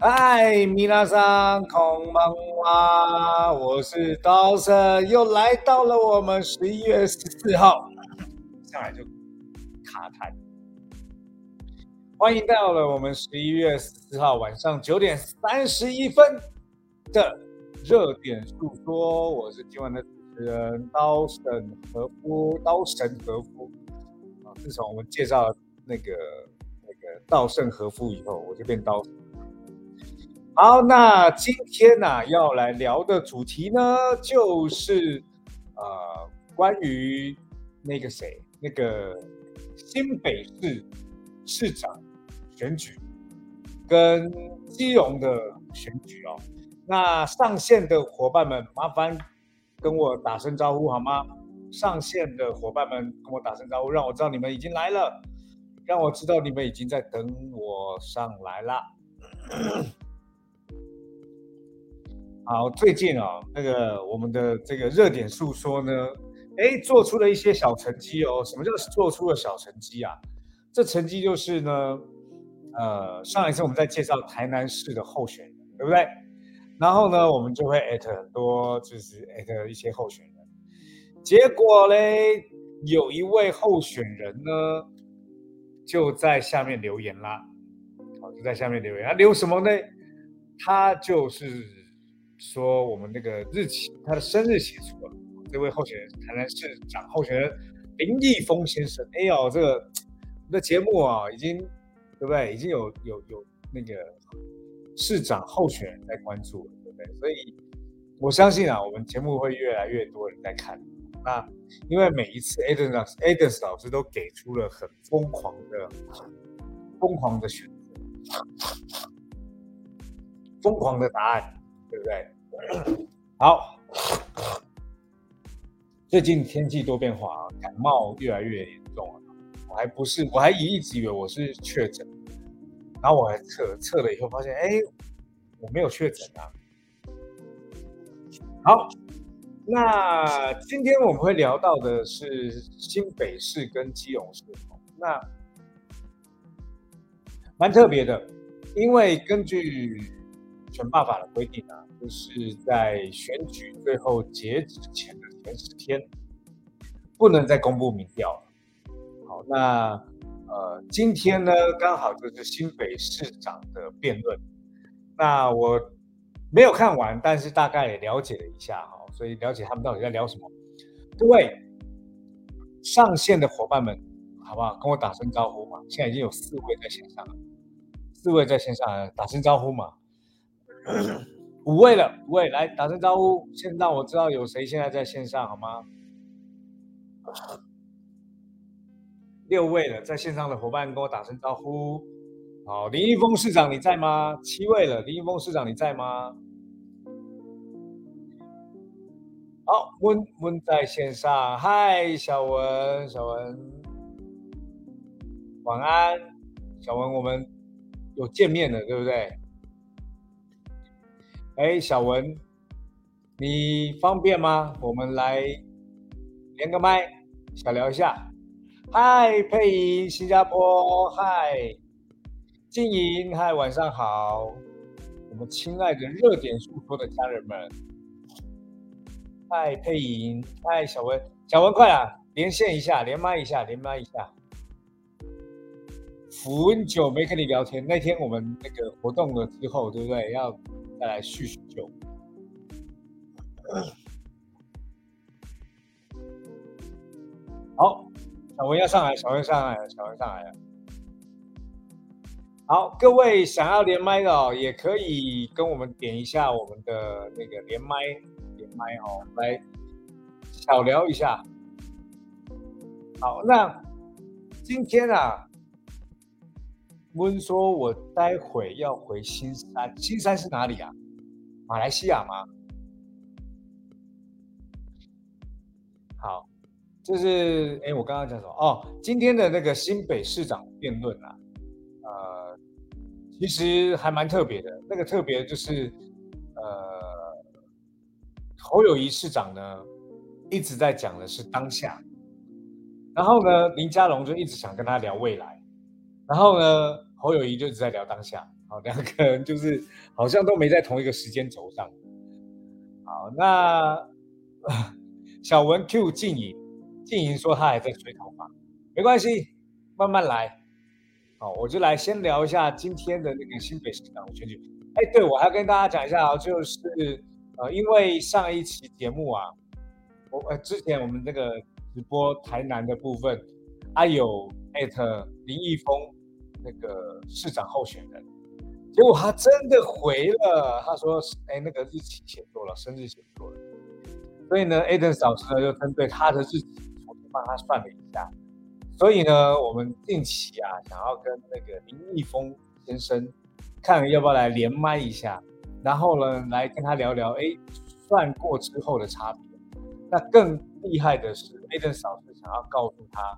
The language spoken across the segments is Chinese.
嗨，米拉桑，空蒙哇，我是刀神，又来到了我们十一月十四号，上来就卡痰。欢迎到了我们十一月十四号晚上九点三十一分的热点诉说，我是今晚的主持人刀神和夫，刀神和夫啊。自从我们介绍那个那个稻盛和夫以后，我就变刀。好，那今天呢要来聊的主题呢，就是呃关于那个谁，那个新北市市长选举跟基隆的选举哦。那上线的伙伴们，麻烦跟我打声招呼好吗？上线的伙伴们跟我打声招呼，让我知道你们已经来了，让我知道你们已经在等我上来啦。好，最近啊，那个我们的这个热点诉说呢，哎，做出了一些小成绩哦。什么叫做出了小成绩啊？这成绩就是呢，呃，上一次我们在介绍台南市的候选人，对不对？然后呢，我们就会艾特很多，就是艾特一些候选人。结果嘞，有一位候选人呢，就在下面留言啦。好，就在下面留言，他留什么呢？他就是。说我们那个日期，他的生日写错了。这位候选人，台南市长候选人林毅峰先生。哎呦，这个我们的节目啊，已经对不对？已经有有有那个市长候选人在关注了，对不对？所以我相信啊，我们节目会越来越多人在看。那因为每一次 Adams 老师，Adams 老师都给出了很疯狂的、疯狂的选择，疯狂的答案。对不对？好，最近天气多变化啊，感冒越来越严重了。我还不是，我还一直以为我是确诊，然后我还测测了以后发现，哎，我没有确诊啊。好，那今天我们会聊到的是新北市跟基隆市，那蛮特别的，因为根据选罢法的规定啊。就是在选举最后截止前的前十天，不能再公布民调了。好，那呃，今天呢，刚好就是新北市长的辩论。那我没有看完，但是大概也了解了一下哈，所以了解他们到底在聊什么。各位上线的伙伴们，好不好？跟我打声招呼嘛。现在已经有四位在线上了，四位在线上打声招呼嘛。五位了，五位来打声招呼，先让我知道有谁现在在线上好吗？六位了，在线上的伙伴跟我打声招呼。好，林一峰市长你在吗？七位了，林一峰市长你在吗？好，温温在线上，嗨，小文，小文，晚安，小文，我们有见面了，对不对？哎，小文，你方便吗？我们来连个麦，小聊一下。嗨，佩莹，新加坡，嗨，静莹，嗨，晚上好。我们亲爱的热点诉说的家人们，嗨，佩莹，嗨，小文，小文，快啊，连线一下，连麦一下，连麦一下。很久没跟你聊天，那天我们那个活动了之后，对不对？要。再来叙叙旧。好，小文要上来，小文上来了，小文上来了。好，各位想要连麦的哦，也可以跟我们点一下我们的那个连麦，连麦哦，来小聊一下。好，那今天啊。温说：“我待会要回新山，新山是哪里啊？马来西亚吗？好，就是哎，我刚刚讲什么？哦，今天的那个新北市长辩论啊，呃，其实还蛮特别的。那个特别就是，呃，侯友谊市长呢一直在讲的是当下，然后呢，林佳龙就一直想跟他聊未来，然后呢。”侯友谊就只在聊当下，好，两个人就是好像都没在同一个时间轴上。好，那小文 Q 静怡，静怡说他还在吹头发，没关系，慢慢来。好，我就来先聊一下今天的那个新北市长选举。哎，对我还要跟大家讲一下啊，就是呃，因为上一期节目啊，我呃之前我们那个直播台南的部分，他有艾特林毅峰那个市长候选人，结果他真的回了，他说哎那个日期写错了，生日写错了，所以呢，Aden 老师呢就针对他的日期重新帮他算了一下。所以呢，我们近期啊，想要跟那个林毅峰先生，看要不要来连麦一下，然后呢，来跟他聊聊，哎，算过之后的差别。那更厉害的是，Aden 嫂是想要告诉他，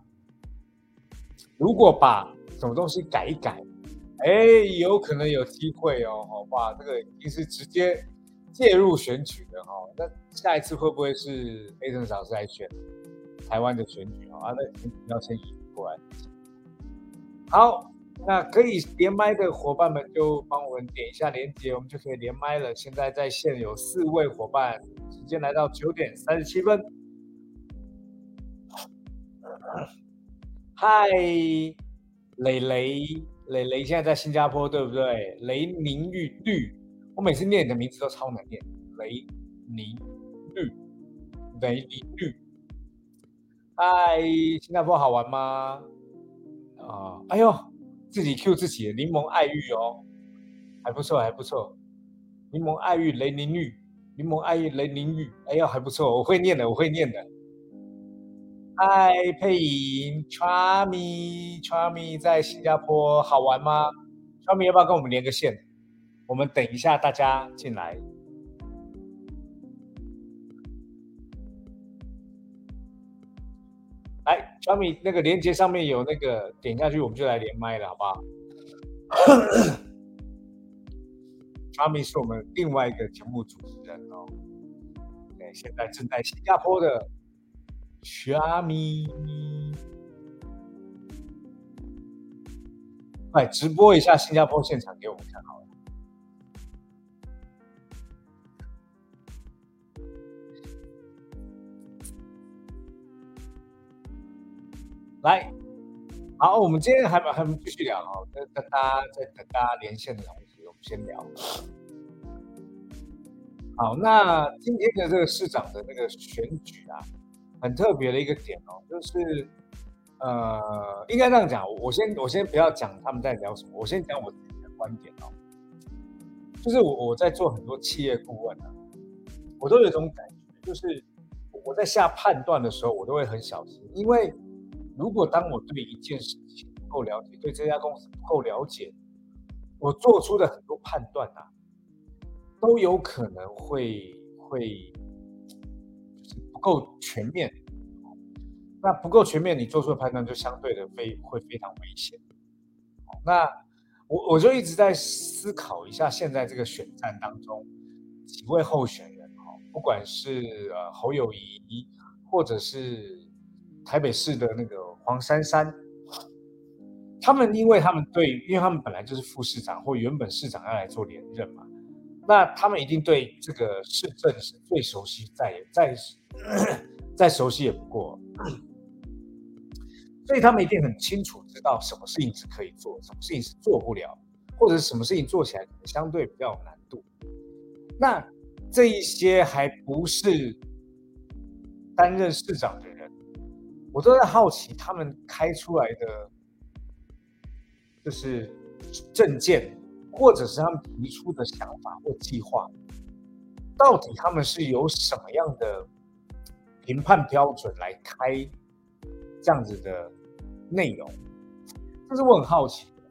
如果把什么东西改一改，哎，有可能有机会哦，好吧？这个已经是直接介入选举的哈。那下一次会不会是 Aden 嫂是来选？台湾的选举啊，那选举要先移过来。好，那可以连麦的伙伴们就帮我们点一下连接，我们就可以连麦了。现在在线有四位伙伴，时间来到九点三十七分。嗨，磊磊，磊磊现在在新加坡对不对？雷宁玉绿，我每次念你的名字都超难念。雷宁绿，雷宁绿。嗨，新加坡好玩吗？啊，哎呦，自己 Q 自己，柠檬爱玉哦，还不错，还不错。柠檬爱玉雷宁玉，柠檬爱玉雷宁玉，哎呦，还不错，我会念的，我会念的。嗨，佩莹，Charmy，Charmy 在新加坡好玩吗？Charmy 要不要跟我们连个线？我们等一下大家进来。来，小米那个链接上面有那个点下去，我们就来连麦了，好不好？小米是我们另外一个节目主持人哦，对，现在正在新加坡的小米，快直播一下新加坡现场给我们看好了。来，好，我们今天还还继续聊哦，跟跟大家在等大家连线的同时，我们先聊。好，那今天的这个市长的那个选举啊，很特别的一个点哦，就是呃，应该这样讲，我先我先不要讲他们在聊什么，我先讲我自己的观点哦，就是我我在做很多企业顾问啊，我都有一种感觉，就是我在下判断的时候，我都会很小心，因为。如果当我对一件事情不够了解，对这家公司不够了解，我做出的很多判断啊，都有可能会会够全面。那不够全面，你做出的判断就相对的非会非常危险。那我我就一直在思考一下，现在这个选战当中几位候选人哈，不管是呃侯友谊，或者是。台北市的那个黄珊珊，他们因为他们对，因为他们本来就是副市长或原本市长要来做连任嘛，那他们一定对这个市政是最熟悉，再再 再熟悉也不过，所以他们一定很清楚知道什么事情是可以做，什么事情是做不了，或者什么事情做起来相对比较有难度。那这一些还不是担任市长的人。我都在好奇，他们开出来的就是证件，或者是他们提出的想法或计划，到底他们是有什么样的评判标准来开这样子的内容？这是我很好奇的。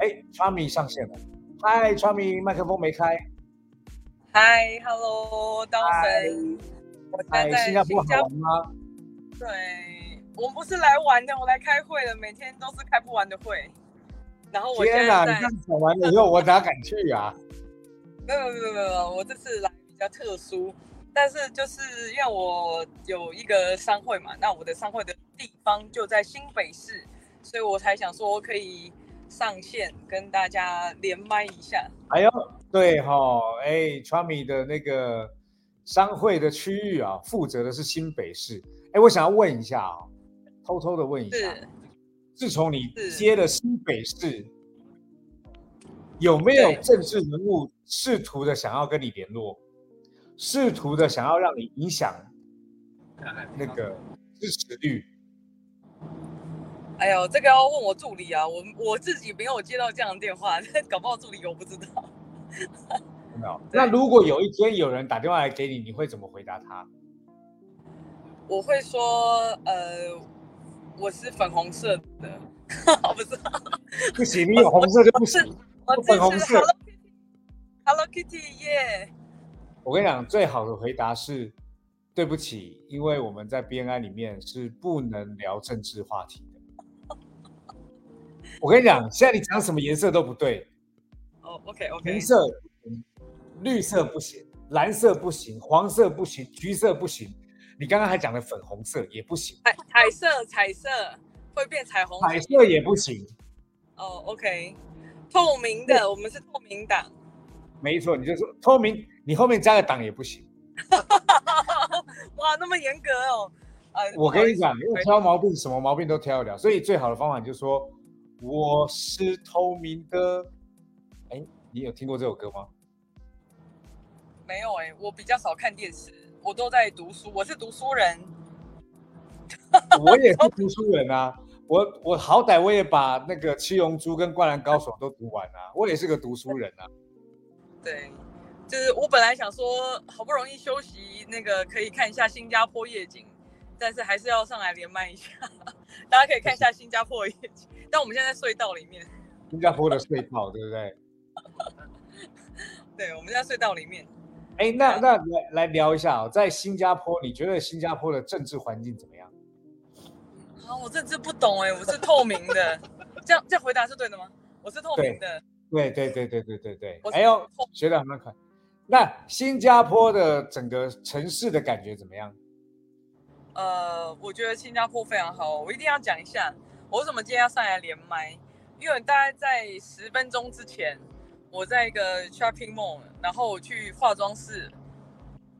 哎 t r a m y 上线了。嗨 t r a m y 麦克风没开。嗨，Hello，刀神。在，新加坡好玩吗？对，我们不是来玩的，我来开会的，每天都是开不完的会。然后我天哪，你这讲完了以后，我哪敢去啊？没有没有没有，我这次来比较特殊，但是就是因为我有一个商会嘛，那我的商会的地方就在新北市，所以我才想说可以上线跟大家连麦一下。哎呦，对哈，哎 t r u m y 的那个商会的区域啊，负责的是新北市。哎，我想要问一下啊，偷偷的问一下，自从你接了新北市，有没有政治人物试图的想要跟你联络，试图的想要让你影响那个支持率？哎呦，这个要问我助理啊，我我自己没有接到这样的电话，搞不好助理我不知道。没有。那如果有一天有人打电话来给你，你会怎么回答他？我会说，呃，我是粉红色的，不是，不行，你有红色就不行。我粉红色，Hello Kitty，耶。我跟你讲，最好的回答是，对不起，因为我们在 BNI 里面是不能聊政治话题的。我跟你讲，现在你讲什么颜色都不对。哦，OK，OK。红色，绿色不行，蓝色不行，黄色不行，橘色不行。你刚刚还讲的粉红色也不行，彩彩色彩色会变彩虹，彩色也不行。哦，OK，透明的，我们是透明党。没错，你就说透明，你后面加个党也不行。哇，那么严格哦。呃，我跟你讲，挑毛病什么毛病都挑得了，所以最好的方法就是说我是透明的。哎，你有听过这首歌吗？没有哎，我比较少看电视。我都在读书，我是读书人。我也是读书人啊，我我好歹我也把那个《七龙珠》跟《灌篮高手》都读完啊，我也是个读书人啊。对，就是我本来想说，好不容易休息，那个可以看一下新加坡夜景，但是还是要上来连麦一下，大家可以看一下新加坡的夜景。但我们现在在隧道里面，新加坡的隧道，对不对？对，我们在隧道里面。哎，那那来来聊一下哦，在新加坡，你觉得新加坡的政治环境怎么样？啊，我政治不懂哎，我是透明的，这样这样回答是对的吗？我是透明的，对对对对对对对。哎呦，学得很快。那新加坡的整个城市的感觉怎么样？呃，我觉得新加坡非常好，我一定要讲一下，我为什么今天要上来连麦，因为大概在十分钟之前。我在一个 shopping mall，然后我去化妆室，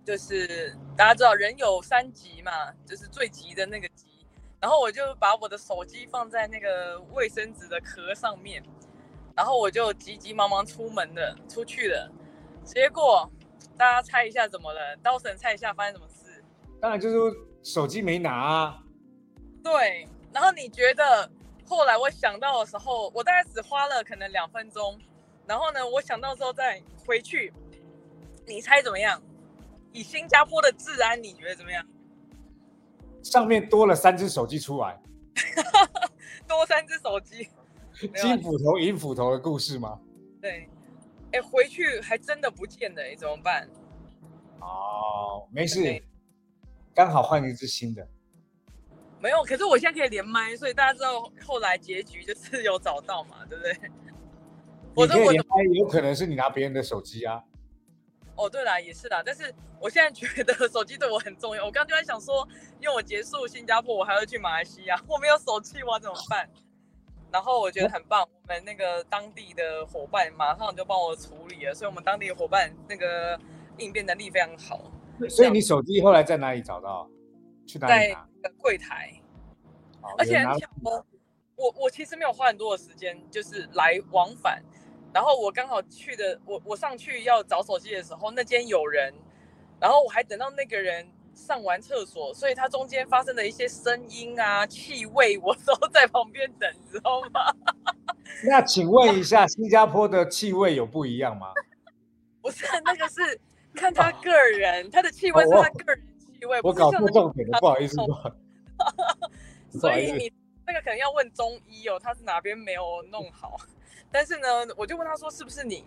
就是大家知道人有三急嘛，就是最急的那个急，然后我就把我的手机放在那个卫生纸的壳上面，然后我就急急忙忙出门的出去了，结果大家猜一下怎么了？刀神猜一下发生什么事？当然就是手机没拿啊。对，然后你觉得后来我想到的时候，我大概只花了可能两分钟。然后呢，我想到之后再回去，你猜怎么样？以新加坡的治安，你觉得怎么样？上面多了三只手机出来，多三只手机，金斧头、银斧头的故事吗？对，哎，回去还真的不见了，哎，怎么办？哦，没事，刚好换一只新的。没有，可是我现在可以连麦，所以大家知道后来结局就是有找到嘛，对不对？我可以连麦，有可能是你拿别人的手机啊。哦，对啦，也是啦。但是我现在觉得手机对我很重要。我刚刚就在想说，因为我结束新加坡，我还要去马来西亚，我没有手机，我怎么办？然后我觉得很棒，我们那个当地的伙伴马上就帮我处理了，所以我们当地的伙伴那个应变能力非常好。所以你手机后来在哪里找到？去哪里拿？在柜台。而且很巧哦，我我其实没有花很多的时间，就是来往返。然后我刚好去的，我我上去要找手机的时候，那间有人，然后我还等到那个人上完厕所，所以他中间发生的一些声音啊、气味，我都在旁边等，知道吗？那请问一下，新加坡的气味有不一样吗？不是，那个是看他个人，他的气味是他个人气味。我搞错重点了，不好意思。所以你那个可能要问中医哦，他是哪边没有弄好。但是呢，我就问他说是不是你，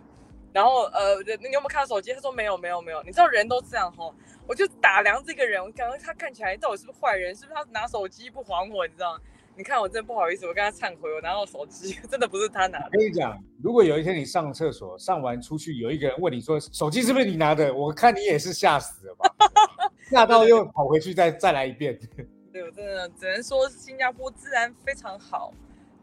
然后呃，你有没有看到手机？他说没有，没有，没有。你知道人都这样吼，我就打量这个人，我感觉他看起来到底是不是坏人？是不是他拿手机不还我？你知道吗？你看我真的不好意思，我跟他忏悔，我拿到手机 真的不是他拿的。我跟你讲，如果有一天你上厕所上完出去，有一个人问你说手机是不是你拿的，我看你也是吓死了吧，吓到又跑回去再再来一遍。对，我真的只能说新加坡治安非常好。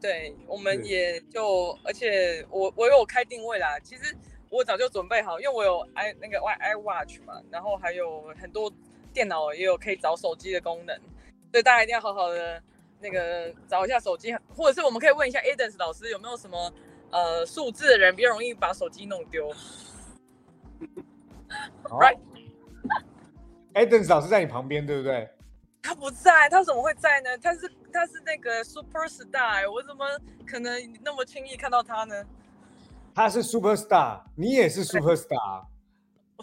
对，我们也就，而且我我有开定位啦。其实我早就准备好，因为我有 i 那个 i iWatch 嘛，然后还有很多电脑也有可以找手机的功能，所以大家一定要好好的那个找一下手机，或者是我们可以问一下 Adams 老师有没有什么呃数字的人比较容易把手机弄丢。好 Right Adams 老师在你旁边，对不对？他不在，他怎么会在呢？他是他是那个 super star，我怎么可能那么轻易看到他呢？他是 super star，你也是 super star，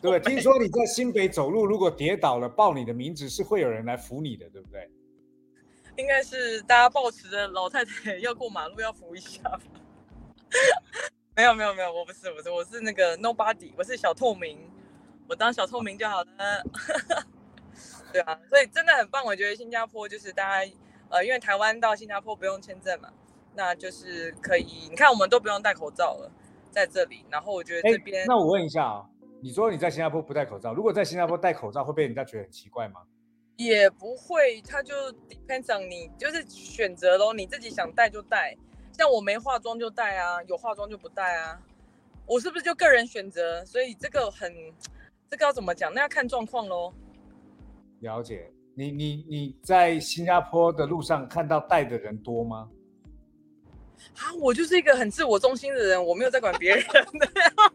对不对？听说你在新北走路，如果跌倒了，报你的名字是会有人来扶你的，对不对？应该是大家抱持着老太太要过马路要扶一下吧。没有没有没有，我不是我是我是那个 nobody，我是小透明，我当小透明就好了。对啊，所以真的很棒，我觉得新加坡就是大家呃，因为台湾到新加坡不用签证嘛，那就是可以，你看我们都不用戴口罩了，在这里，然后我觉得哎这边那我问一下啊、你说你在新加坡不戴口罩，如果在新加坡戴口罩，会被人家觉得很奇怪吗？也不会，他就 depends on 你，就是选择咯，你自己想戴就戴。像我没化妆就戴啊，有化妆就不戴啊。我是不是就个人选择？所以这个很，这个要怎么讲？那要看状况喽。了解。你你你在新加坡的路上看到戴的人多吗？啊，我就是一个很自我中心的人，我没有在管别人的。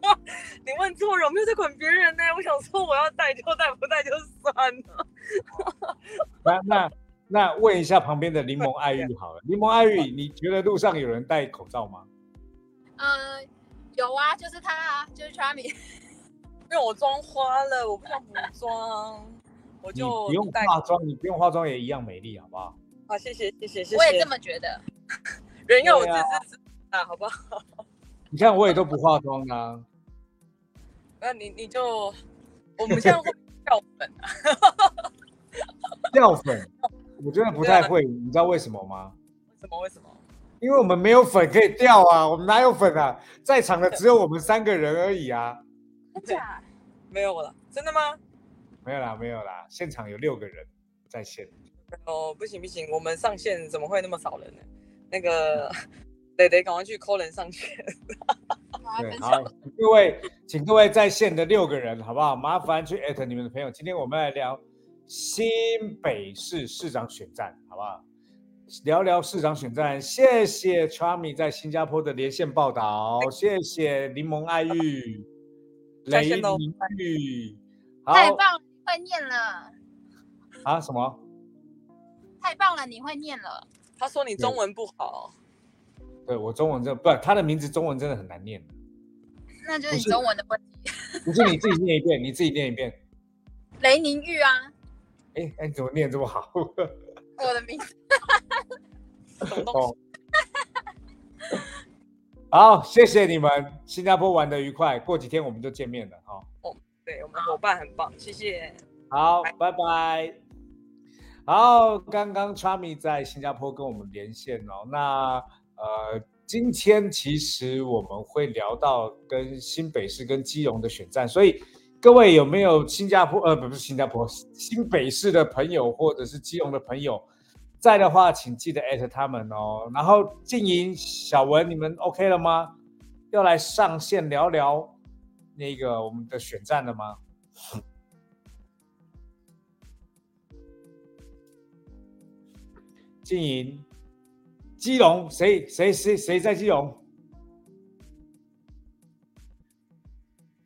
你问错人，我没有在管别人呢。我想说我要戴就戴，不戴就算了。那那那问一下旁边的柠檬爱玉好了，柠檬爱玉，你觉得路上有人戴口罩吗？嗯，有啊，就是他啊，就是 Charmy。因为我妆花了，我不想补妆，我就不用戴。化妆，你不用化妆也一样美丽，好不好？啊，谢谢谢谢谢谢。我也这么觉得。人要有自知之明啊，好不好？你看我也都不化妆啊。那你你就，我们现在会掉粉啊，掉粉，我觉得不太会，你知道为什么吗？为什么为什么？因为我们没有粉可以掉啊，我们哪有粉啊？在场的只有我们三个人而已啊。真假？没有了，真的吗？没有啦，没有啦，现场有六个人在线。哦，不行不行，我们上线怎么会那么少人呢？那个得得赶快去 call 人上去。好。，各位，请各位在线的六个人，好不好？麻烦去艾特你们的朋友。今天我们来聊新北市市长选战，好不好？聊聊市长选战。谢谢 Charmy 在新加坡的连线报道，谢谢柠檬爱玉、雷在线喽宁玉。好太棒了，你会念了，啊，什么？太棒了，你会念了。他说你中文不好，对我中文真的不，他的名字中文真的很难念。那就是你中文的问题。不是你自己念一遍，你自己念一遍。雷宁玉啊，哎哎，你怎么念这么好？我的名字。什么东哦西？，好，谢谢你们，新加坡玩的愉快，过几天我们就见面了哈、哦对我们伙伴很棒，谢谢。好，拜拜。好，刚刚 Charmy 在新加坡跟我们连线哦。那呃，今天其实我们会聊到跟新北市跟基隆的选战，所以各位有没有新加坡呃不是新加坡新北市的朋友或者是基隆的朋友在的话，请记得艾特他们哦。然后静莹、小文，你们 OK 了吗？要来上线聊聊那个我们的选战了吗？经营基隆，谁谁谁谁在基隆？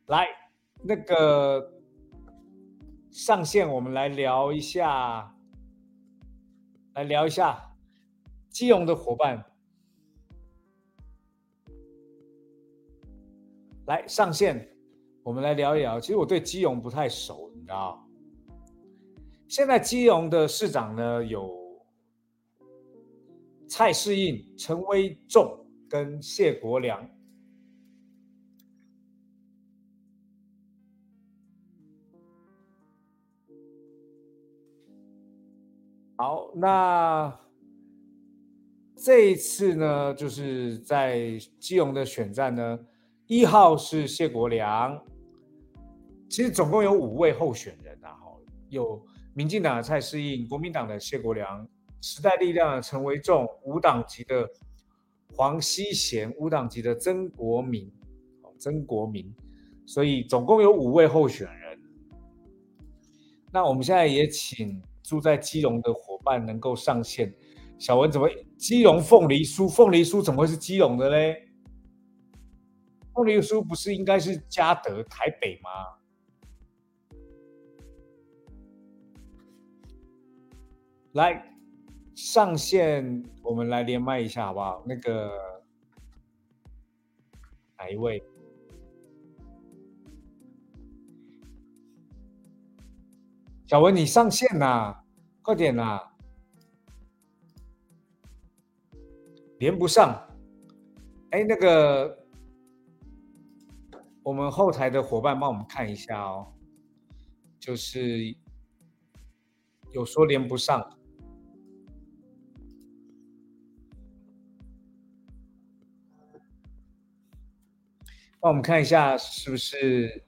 来，那个上线，我们来聊一下，来聊一下基隆的伙伴。来上线，我们来聊一聊。其实我对基隆不太熟，你知道？现在基隆的市长呢有蔡世应、陈威仲跟谢国良。好，那这一次呢，就是在基隆的选战呢，一号是谢国良，其实总共有五位候选人啊，哈，有民进党的蔡适应、国民党的谢国良、时代力量的陈维仲、无党籍的黄希贤、无党籍的曾国民，曾国民，所以总共有五位候选人。那我们现在也请住在基隆的伙伴能够上线。小文怎么？基隆凤梨酥，凤梨酥怎么会是基隆的嘞？凤梨酥不是应该是嘉德台北吗？来上线，我们来连麦一下好不好？那个哪一位？小文，你上线呐，快点呐！连不上。哎，那个我们后台的伙伴帮我们看一下哦，就是有说连不上。帮我们看一下是不是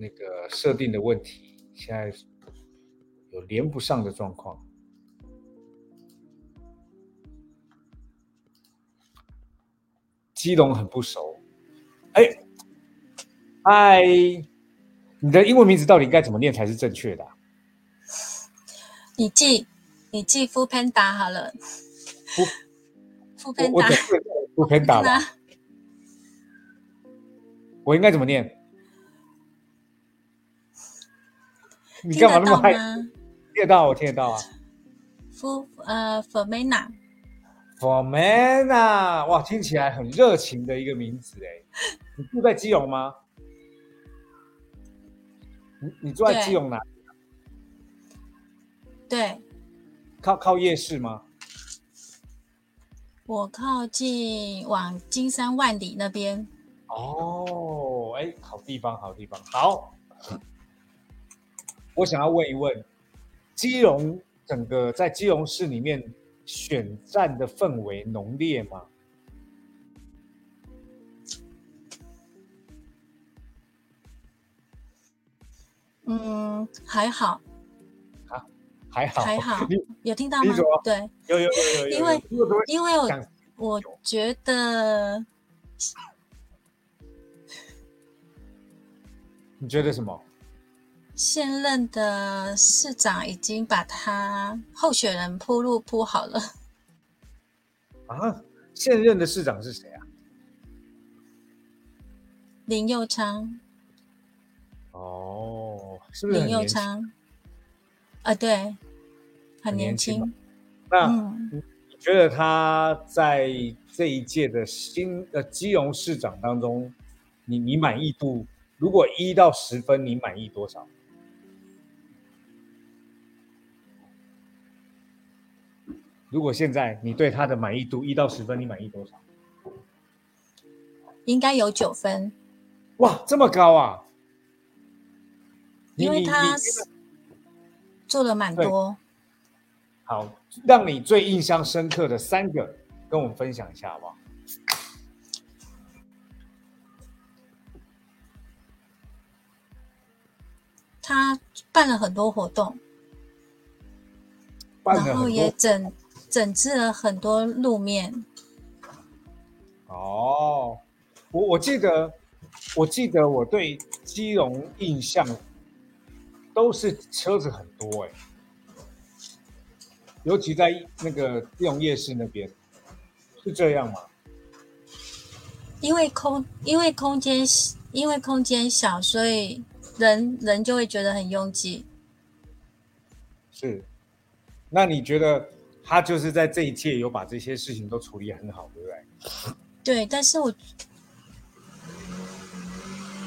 那个设定的问题，现在有连不上的状况。基隆很不熟，哎，嗨，你的英文名字到底该怎么念才是正确的？你记你记富 panda 好了，富富我我 panda 富 panda 吧。我应该怎么念？你干嘛那么嗨？听得到，我听得到啊。夫呃 Fermana Formana，哇，听起来很热情的一个名字哎。你住在基隆吗？你你住在基隆哪？对，靠靠夜市吗？我靠近往金山万里那边。哦，哎，好地方，好地方，好。我想要问一问，基隆整个在基隆市里面选战的氛围浓烈吗？嗯，还好，啊，还好，还好，有听到吗？对，有有有有有，因为因为我我觉得你觉得什么？现任的市长已经把他候选人铺路铺好了，啊，现任的市长是谁啊？林佑昌，哦，是不是林佑？昌，啊，对，很很年年轻那嗯，你觉得他在这一届的新呃基隆市长当中，你你满意度如果一到十分，你满意多少？如果现在你对他的满意度一到十分，你满意多少？应该有九分，哇，这么高啊！因为他你做了蛮多。好，让你最印象深刻的三个，跟我们分享一下好不好？他办了很多活动，然后也整整治了很多路面。哦，我我记得，我记得我对基隆印象都是车子很多哎、尤其在那个基隆夜市那边，是这样吗？因为空因为空间因为空间小，所以人人就会觉得很拥挤。是。那你觉得他就是在这一届有把这些事情都处理很好，对不对？对，但是我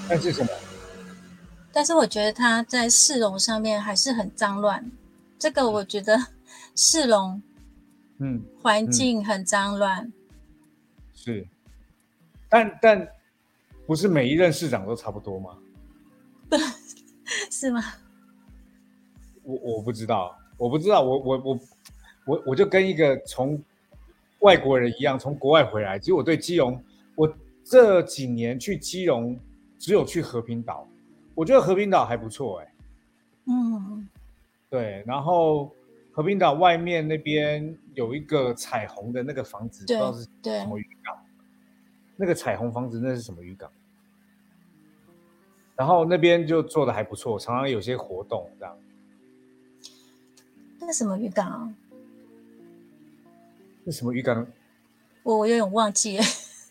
但是什么？但是我觉得他在市容上面还是很脏乱。这个我觉得 市容嗯，环境很脏乱。是。但但不是每一任市长都差不多吗？是吗？我我不知道，我不知道，我我我我我就跟一个从外国人一样，从国外回来。其实我对基隆，我这几年去基隆只有去和平岛，我觉得和平岛还不错哎、嗯，对，然后和平岛外面那边有一个彩虹的那个房子，不知道是对什么渔港。那个彩虹房子那是什么渔港？然后那边就做的还不错，常常有些活动这样。那什么渔港啊？那什么渔港？我我有点忘记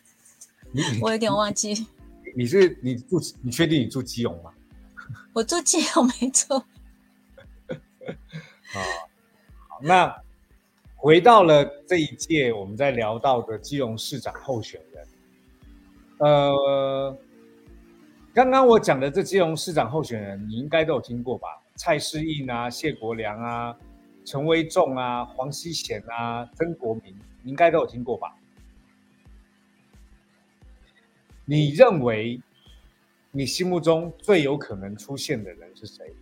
我有点忘记。你是你住你确定你住基隆吗？我住基隆没错，啊，好，那回到了这一届我们在聊到的基隆市长候选人，呃，刚刚我讲的这基隆市长候选人，你应该都有听过吧？蔡世应啊，谢国良啊，陈威仲啊，黄希贤啊，曾国民，你应该都有听过吧？你认为你心目中最有可能出现的人是谁？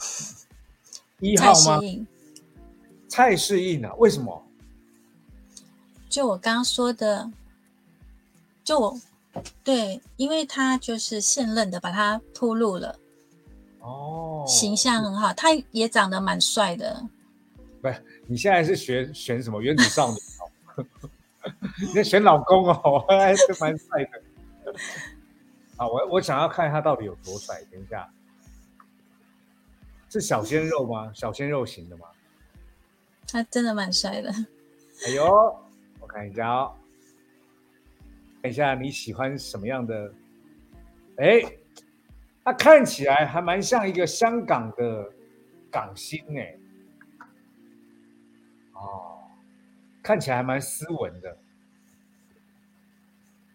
一号吗？蔡世应啊？为什么？就我刚刚说的，就我对，因为他就是现任的，把他铺路了，哦，形象很好，他也长得蛮帅的。不是，你现在是选选什么原子少女哦？你在选老公哦，还是蛮帅的。好，我我想要看他到底有多帅。等一下，是小鲜肉吗？小鲜肉型的吗？他真的蛮帅的，哎呦，我看一下哦，看一下你喜欢什么样的？哎，他看起来还蛮像一个香港的港星哎。哦，看起来还蛮斯文的，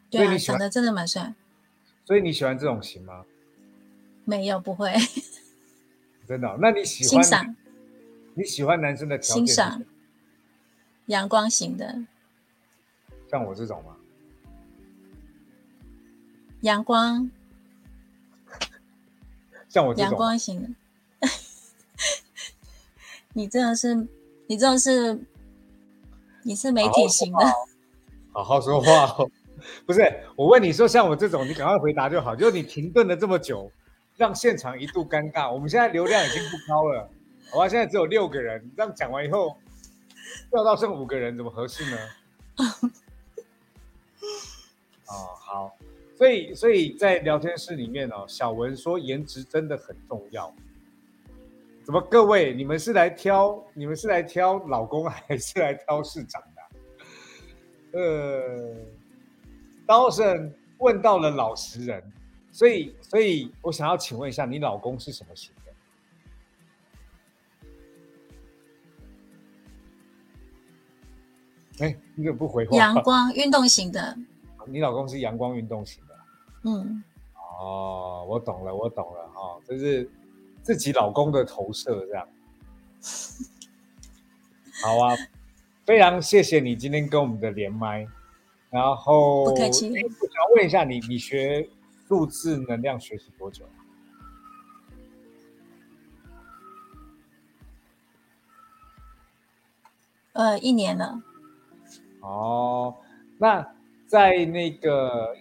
对长得真的蛮帅。所以你喜欢这种型吗？没有，不会 真的哦、那你喜欢欣赏你喜欢男生的条件欣赏阳光型的，像我这种吗？阳光 像我这种阳？光型的。你真的是，你真的是，你是媒体型的。好好说话哦。不是，我问你说像我这种，你赶快回答就好。就是你停顿了这么久，让现场一度尴尬。我们现在流量已经不高了，好吧？现在只有六个人，这样讲完以后，掉到剩五个人，怎么合适呢？哦，好。所以，所以在聊天室里面哦，小文说颜值真的很重要。怎么，各位，你们是来挑，你们是来挑老公，还是来挑市长的啊、呃，刀神问到了老实人，所以，所以我想要请问一下，你老公是什么型的？哎，你怎么不回话？阳光运动型的，你老公是阳光运动型的。嗯，哦，我懂了，我懂了哦，就是自己老公的投射，这样。好啊，非常谢谢你今天跟我们的连麦，然后不客气我想要问一下你，你学数字能量学习多久？呃，一年了。哦，那在那个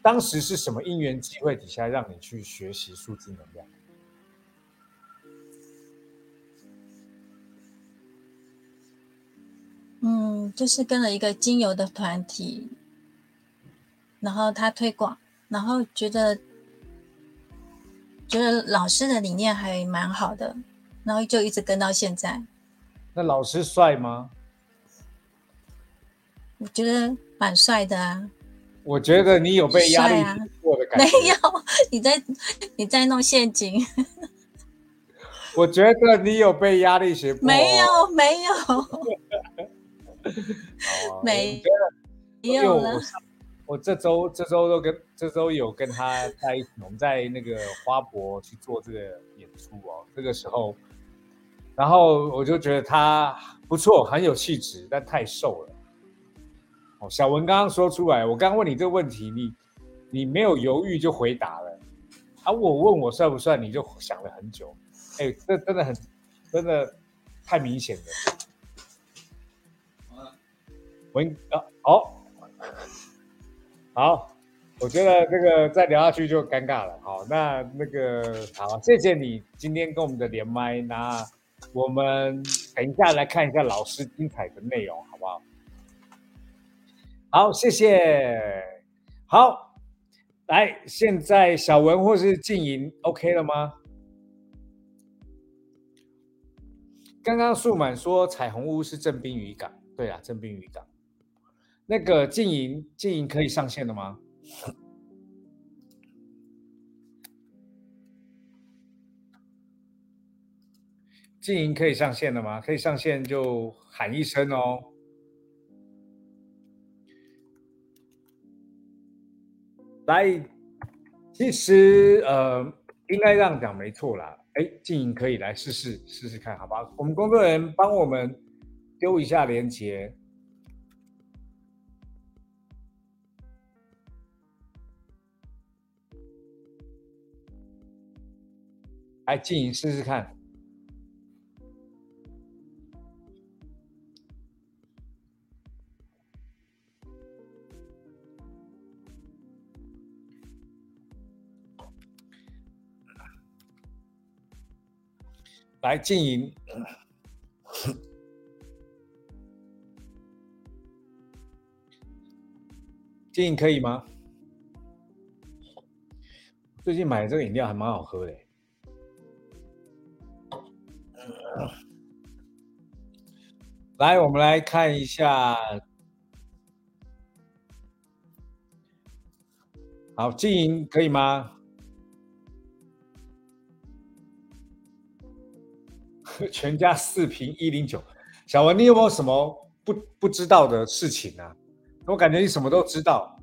当时是什么因缘机会底下让你去学习数字能量？嗯，就是跟了一个精油的团体，然后他推广，然后觉得觉得老师的理念还蛮好的，然后就一直跟到现在。那老师帅吗？我觉得蛮帅的啊，我觉得你有被压力没。有你在你在弄陷阱，我觉得你有被压力胁迫。没有没有没有了，我这周这周都跟这周有跟他在一起，我们在那个花博去做这个演出哦。这个时候，然后我就觉得他不错，很有气质，但太瘦了。小文刚刚说出来，我刚问你这个问题，你你没有犹豫就回答了，啊，我问我帅不帅，你就想了很久。哎，这真的很真的太明显了。我应啊好，好，我觉得这个再聊下去就尴尬了。好，那那个好，谢谢你今天跟我们的连麦。那我们等一下来看一下老师精彩的内容，好不好？好，谢谢。好，来，现在小文或是静莹 OK 了吗？刚刚素满说彩虹屋是正滨渔港，对啊，正滨渔港。那个静莹，静莹可以上线了吗？静莹可以上线了吗？可以上线就喊一声哦。来，其实呃，应该这样讲没错啦。哎，静莹可以来试试试试看，好吧？我们工作人员帮我们丢一下链接。来，静莹试试看。来，静莹，静莹可以吗？最近买的这个饮料还蛮好喝的。来，我们来看一下。好，静莹可以吗？全家四瓶一零九。小文，你有没有什么不不知道的事情啊？我感觉你什么都知道。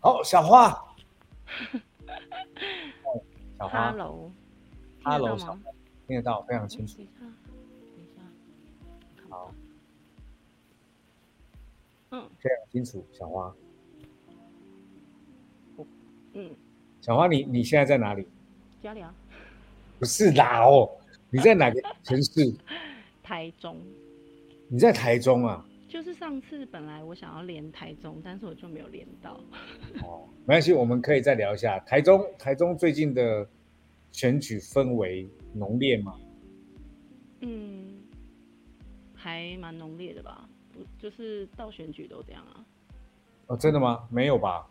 好，小花。小花，Hello，Hello，听得到，非常清楚。等一下，好，嗯，非常清楚，小花。嗯，小花，你你现在在哪里？家里啊。不是啦哦，你在哪个城市？台中。你在台中啊？就是上次本来我想要连台中，但是我就没有连到。哦，没关系，我们可以再聊一下台中。台中最近的选举氛围浓烈吗？嗯，还蛮浓烈的吧？不，就是到选举都这样啊？哦，真的吗？没有吧？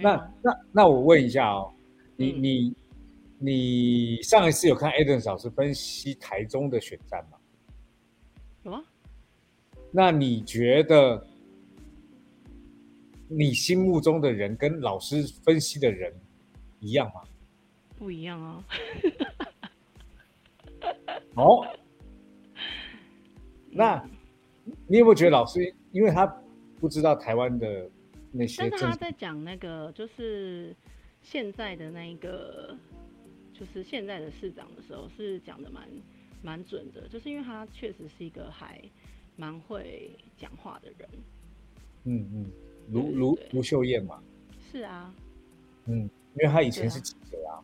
那那那我问一下哦，你你你上一次有看 Eden 老师分析台中的选战吗？有啊。那你觉得，你心目中的人跟老师分析的人一样吗？不一样啊。哦，那你有没有觉得老师，因为他不知道台湾的那些，但是他在讲那个，就是现在的那一个，就是现在的市长的时候，是讲的蛮蛮准的，就是因为他确实是一个还。蛮会讲话的人，嗯嗯，卢卢卢秀燕嘛，是啊，嗯，因为他以前是记者啊，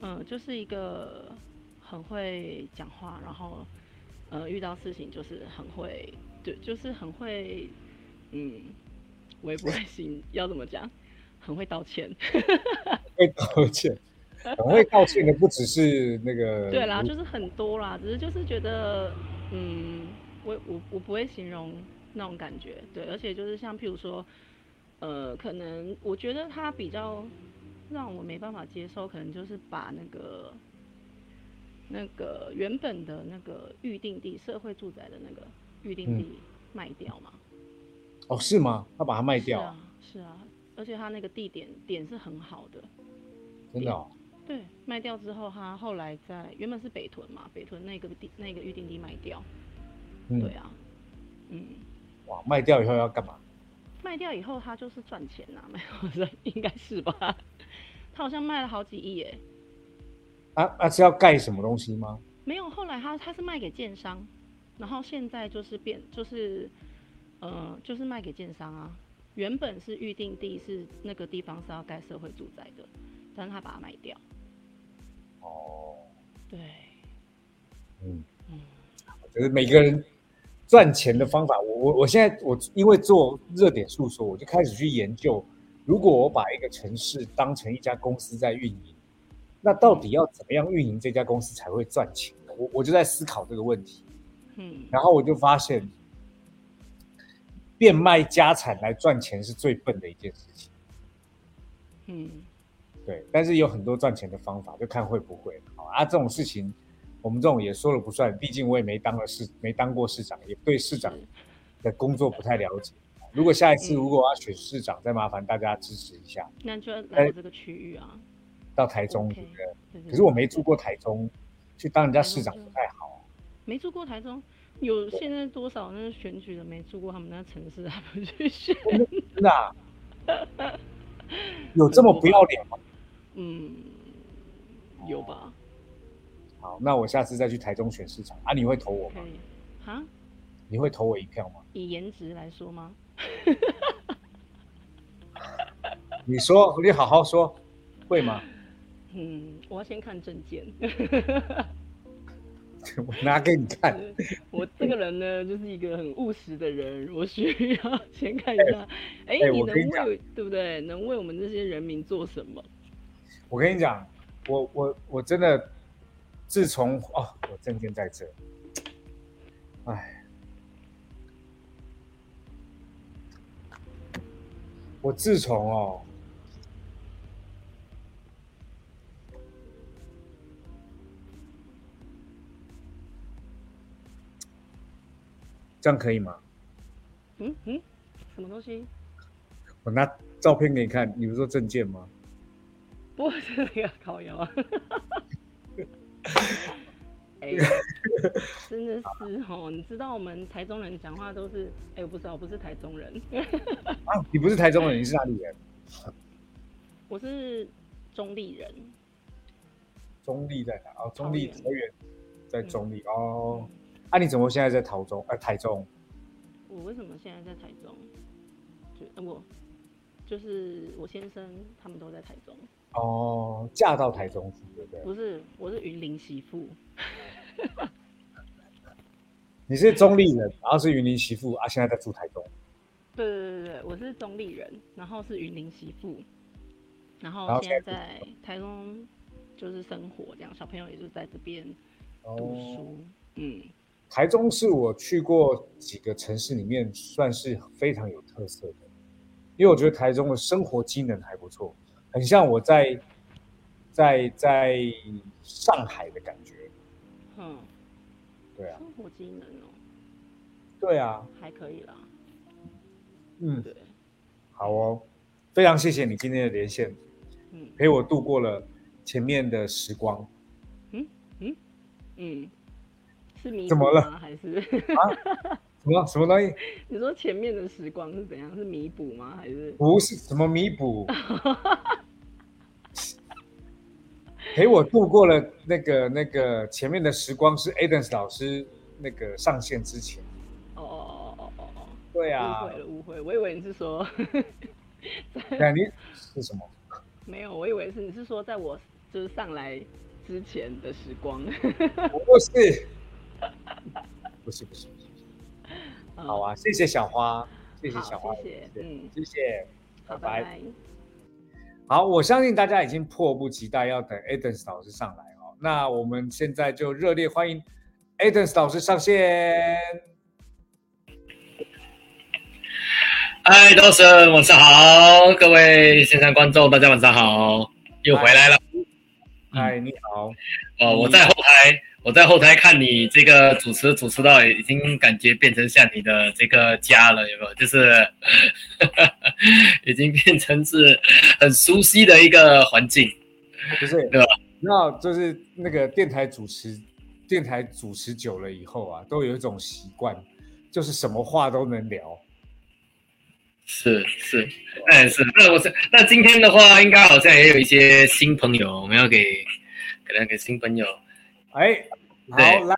嗯，就是一个很会讲话，然后呃遇到事情就是很会，对，就是很会，嗯，我也不会心要怎么讲，很会道歉，会道歉，很会道歉的不只是那个，对啦，就是很多啦，只是就是觉得，嗯。我我我不会形容那种感觉，对，而且就是像譬如说，呃，可能我觉得他比较让我没办法接受，可能就是把那个那个原本的那个预定地社会住宅的那个预定地卖掉嘛。哦，是吗？他把它卖掉？是啊，是啊，而且他那个地点点是很好的。真的哦？对，卖掉之后，他后来在原本是北屯嘛，北屯那个地那个预定地卖掉。对啊，嗯，哇，卖掉以后要干嘛？卖掉以后他就是赚钱呐，没有，应该是吧？他好像卖了好几亿耶。啊啊，是要盖什么东西吗？没有，后来他他是卖给建商，然后现在就是变就是，呃，就是卖给建商啊。原本是预定地是那个地方是要盖社会住宅的，但是他把它卖掉。哦，对，嗯。就是每个人赚钱的方法。我我我现在我因为做热点诉说，我就开始去研究，如果我把一个城市当成一家公司在运营，那到底要怎么样运营这家公司才会赚钱？我我就在思考这个问题。嗯，然后我就发现，变卖家产来赚钱是最笨的一件事情。嗯，对，但是有很多赚钱的方法，就看会不会好啊。这种事情，我们这种也说了不算，毕竟我也没当了市，没当过市长，也对市长的工作不太了解。如果下一次如果要选市长，再麻烦大家支持一下，那就来我这个区域啊。到台中对不对可是我没住过台中，去当人家市长不太好。没住过台中，有现在多少那个选举的没住过他们那城市，还不去选？真的啊、有这么不要脸吗？嗯，有吧？好，那我下次再去台中选市长啊，你会投我吗？可以。哈？你会投我一票吗？以颜值来说吗？你说，你好好说，会吗？嗯，我要先看证件。我拿给你看。我这个人呢，就是一个很务实的人，我需要 先看一下，哎、哎你能为对不对？能为我们这些人民做什么？我跟你讲，我我我真的，自从哦，我证件在这，哎，我自从哦，这样可以吗？嗯嗯，什么东西？我拿照片给你看，你不是说证件吗？不是那个烤窑啊。哎、真的是哦，你知道我们台中人讲话都是，哎、我不知道，我不是台中人，啊，你不是台中人，你是哪里人？我是中立人。中立在哪？哦，中立桃园桃园在中立、哦。啊，你怎么现在在台中？呃，台中？我为什么现在在台中？就呃我就是我先生他们都在台中，哦，嫁到台中去，对不对？不是，我是云林媳妇。你是中立人，然后是云林媳妇啊，现在在住台中。对对对对，我是中立人，然后是云林媳妇，然后现在在在台中就是生活，这样小朋友也就在这边读哦，书。嗯，台中是我去过几个城市里面算是非常有特色的，因为我觉得台中的生活机能还不错，很像我在在在上海的感觉。嗯，对啊，生活机能哦，对啊，还可以啦。嗯，对，好哦，非常谢谢你今天的连线，嗯。陪我度过了前面的时光。嗯？嗯？嗯，是弥怎么了？还是啊什么什么东西？你说前面的时光是怎样？是弥补吗？还是不是什么弥补，陪我度过了那个那个前面的时光，是 Adams 老师那个上线之前。哦哦哦哦哦哦，对啊误会，了误会，我以为你是说 对啊，你是什么？没有，我以为是你是说在我就是上来之前的时光。不是，不 是不是，不是嗯好啊，谢谢小花，谢谢小花，谢谢嗯谢谢，好，拜拜拜。好，我相信大家已经迫不及待要等 Adams 老师上来哦。那我们现在就热烈欢迎 Adams 老师上线。嗨，道生，晚上好，各位线上观众，大家晚上好，又回来了。嗨，你好。哦，我在后台，我在后台看你这个主持主持到已经感觉变成像你的这个家了，有没有？就是 已经变成是很熟悉的一个环境。不是，对吧？那就是那个电台主持，电台主持久了以后啊，都有一种习惯，就是什么话都能聊。是是，那也是。那我是那今天的话，应该好像也有一些新朋友，我们要给可能给新朋友。哎，好，来，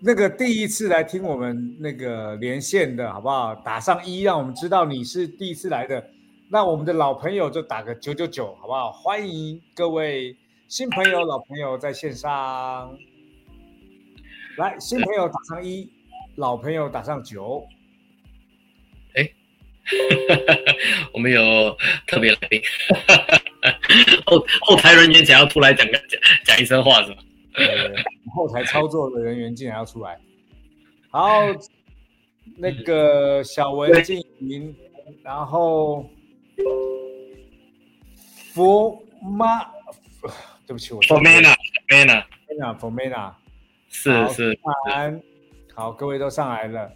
那个第一次来听我们那个连线的好不好？打上一，让我们知道你是第一次来的。那我们的老朋友就打个九九九，好不好？欢迎各位新朋友、老朋友在线上。来，新朋友打上一，老朋友打上九。我们有特别来宾，后后台人员想要出来讲个讲讲一声话是吗？呃，后台操作的人员竟然要出来。好，那个小文静云，然后佛妈，对不起，我 Formana，Formana，Formana，是是，安，好，各位都上来了。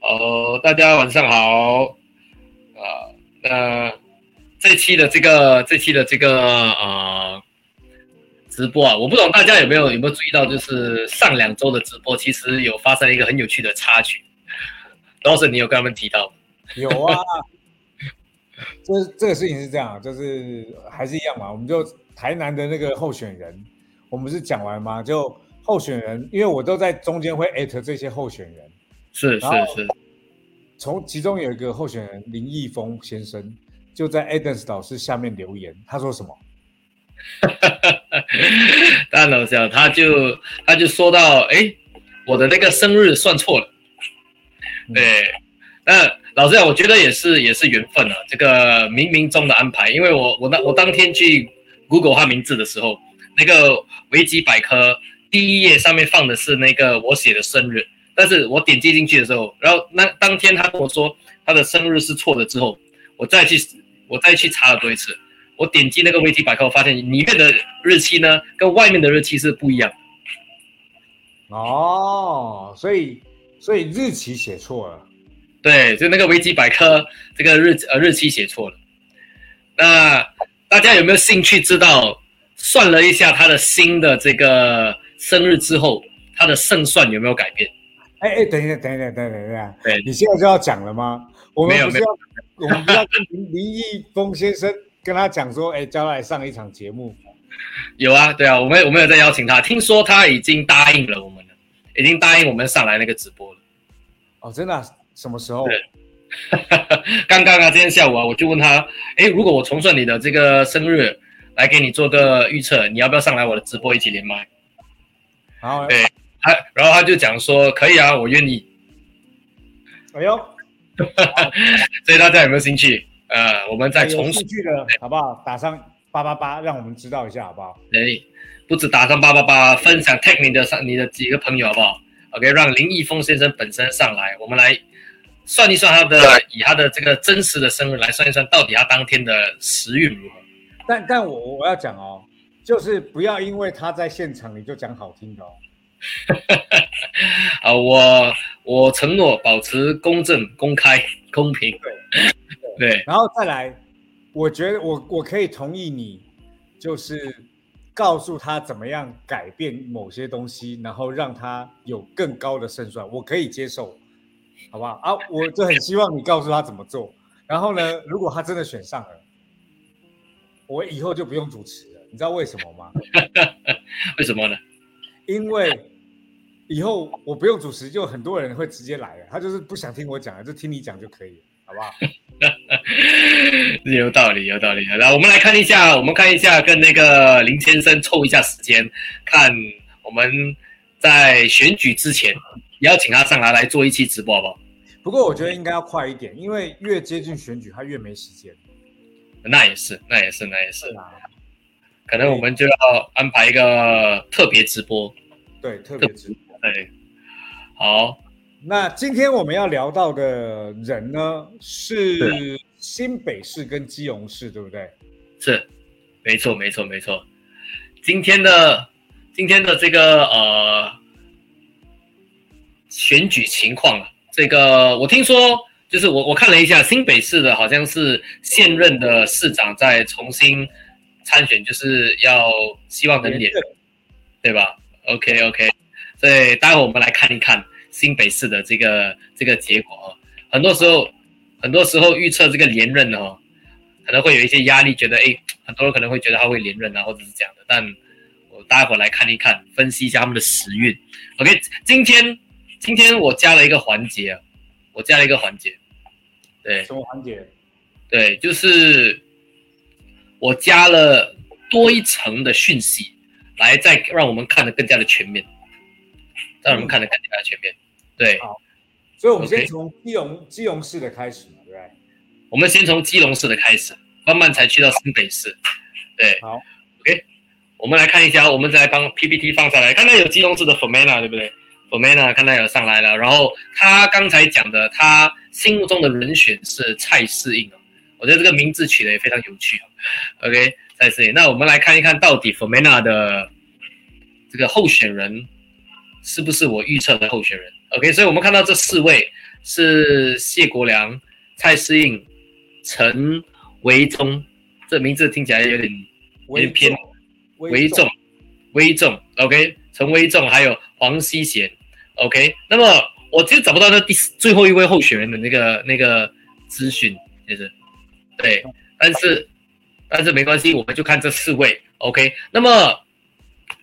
哦，大家晚上好，啊，那这期的这个这期的这个呃直播啊，我不懂大家有没有有没有注意到，就是上两周的直播其实有发生一个很有趣的插曲，老师你有跟他们提到？有啊，这这个事情是这样，就是还是一样嘛，我们就台南的那个候选人，我们是讲完吗？就候选人，因为我都在中间会艾特这些候选人。是是是，从其中有一个候选人林毅峰先生就在 Adams 老师下面留言，他说什么？当然了，这样他就他就说到，哎，我的那个生日算错了。对，那老实讲，我觉得也是也是缘分啊，这个冥冥中的安排。因为我我那我当天去 Google 他名字的时候，那个维基百科第一页上面放的是那个我写的生日。但是我点击进去的时候，然后那当天他跟我说他的生日是错的之后，我再去我再去查了多一次，我点击那个维基百科，我发现里面的日期呢跟外面的日期是不一样。哦，所以所以日期写错了。对，就那个维基百科这个日呃日期写错了。那大家有没有兴趣知道算了一下他的新的这个生日之后，他的胜算有没有改变？哎哎，等一下，等一下，等一下，等一下，对，你现在就要讲了吗？我们不是要，我们不要跟林 林毅峰先生跟他讲说，哎，叫他来上一场节目。有啊，对啊，我们我们有在邀请他，听说他已经答应了我们了，已经答应我们上来那个直播了。哦，真的？什么时候？刚刚啊，今天下午啊，我就问他，哎，如果我重算你的这个生日，来给你做个预测，你要不要上来我的直播一起连麦？然后，对。他然后他就讲说可以啊，我愿意。哎呦，所以大家有没有兴趣？呃，我们再重数据的好不好？打上八八八，让我们知道一下好不好？哎，不止打上八八八，分享 tag 你的上你的几个朋友好不好？OK，让林毅峰先生本身上来，我们来算一算他的以他的这个真实的生日来算一算，到底他当天的时运如何？但但我我要讲哦，就是不要因为他在现场你就讲好听的哦。啊，我我承诺保持公正、公开、公平。对对，然后再来，我觉得我我可以同意你，就是告诉他怎么样改变某些东西，然后让他有更高的胜算，我可以接受，好不好？啊，我就很希望你告诉他怎么做。然后呢，如果他真的选上了，我以后就不用主持了。你知道为什么吗？为什么呢？因为。以后我不用主持，就很多人会直接来了。他就是不想听我讲了就听你讲就可以了，好不好？有道理，有道理。来，我们来看一下，我们看一下，跟那个林先生凑一下时间，看我们在选举之前邀请他上来来做一期直播，好不好？不过我觉得应该要快一点，因为越接近选举，他越没时间。那也是，那也是，那也是。可能我们就要安排一个特别直播。对，特别直播。对，好，那今天我们要聊到的人呢，是新北市跟基隆市，对不对？是，没错，没错，没错。今天的今天的这个呃选举情况啊，这个我听说，就是我我看了一下新北市的，好像是现任的市长在重新参选，就是要希望能连任，对吧？OK OK。所以，待会我们来看一看新北市的这个这个结果哦。很多时候，很多时候预测这个连任哦，可能会有一些压力，觉得哎，很多人可能会觉得他会连任啊，或者是这样的。但我待会来看一看，分析一下他们的时运。OK，今天今天我加了一个环节啊，我加了一个环节，对，什么环节？对，就是我加了多一层的讯息，来再让我们看得更加的全面。让我们看得更加的全面。对，好所以我们先从基隆基隆市的开始嘛，对不对？我们先从基隆市的开始，慢慢才去到新北市。对好，OK，我们来看一下，我们再来帮 PPT 放上来，看到有基隆市的 Formena，对不对？Formena 看到有上来了，然后他刚才讲的，他心目中的人选是蔡适应哦，我觉得这个名字取得也非常有趣哦。OK，蔡适应，那我们来看一看到底 Formena 的这个候选人是不是我预测的候选人？OK，所以我们看到这四位是谢国良、蔡诗应、陈维忠，这名字听起来有点有点偏维重，维重，OK，陈威重，还有黄希贤，OK。那么我其实找不到那第四最后一位候选人的那个那个资讯，就是对，但是但是没关系，我们就看这四位，OK。那么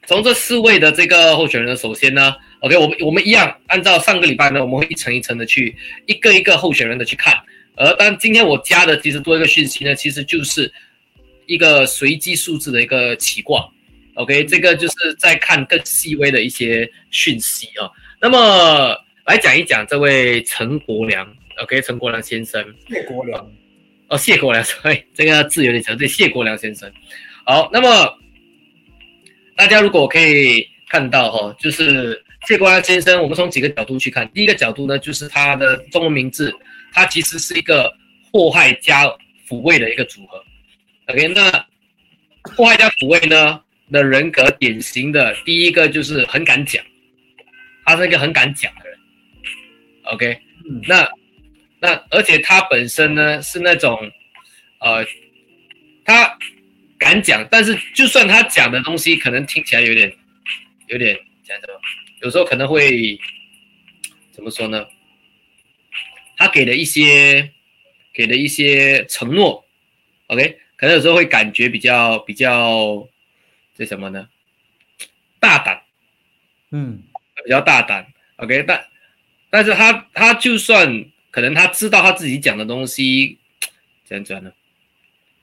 从这四位的这个候选人，首先呢，OK，我们我们一样按照上个礼拜呢，我们会一层一层的去一个一个候选人的去看。而但今天我加的其实多一个讯息呢，其实就是一个随机数字的一个起卦。OK，这个就是在看更细微的一些讯息啊、那么来讲一讲这位陈国良，OK，陈国良先生，谢国良，哦，谢国良，sorry，这个字有点长，对，谢国良先生。好，那么大家如果可以看到哈、就是谢国良先生，我们从几个角度去看。第一个角度呢，就是他的中文名字，他其实是一个祸害加抚慰的一个组合。OK，那祸害加抚慰呢的人格，典型的第一个就是很敢讲，他是一个很敢讲的人。OK，嗯那那而且他本身呢是那种，呃，他敢讲，但是就算他讲的东西可能听起来有点有点讲什么，有时候可能会怎么说呢？他给的一些给的一些承诺，OK，可能有时候会感觉比较比较这什么呢？大胆，嗯比较大胆，OK，但但是他他就算可能他知道他自己讲的东西怎样讲呢？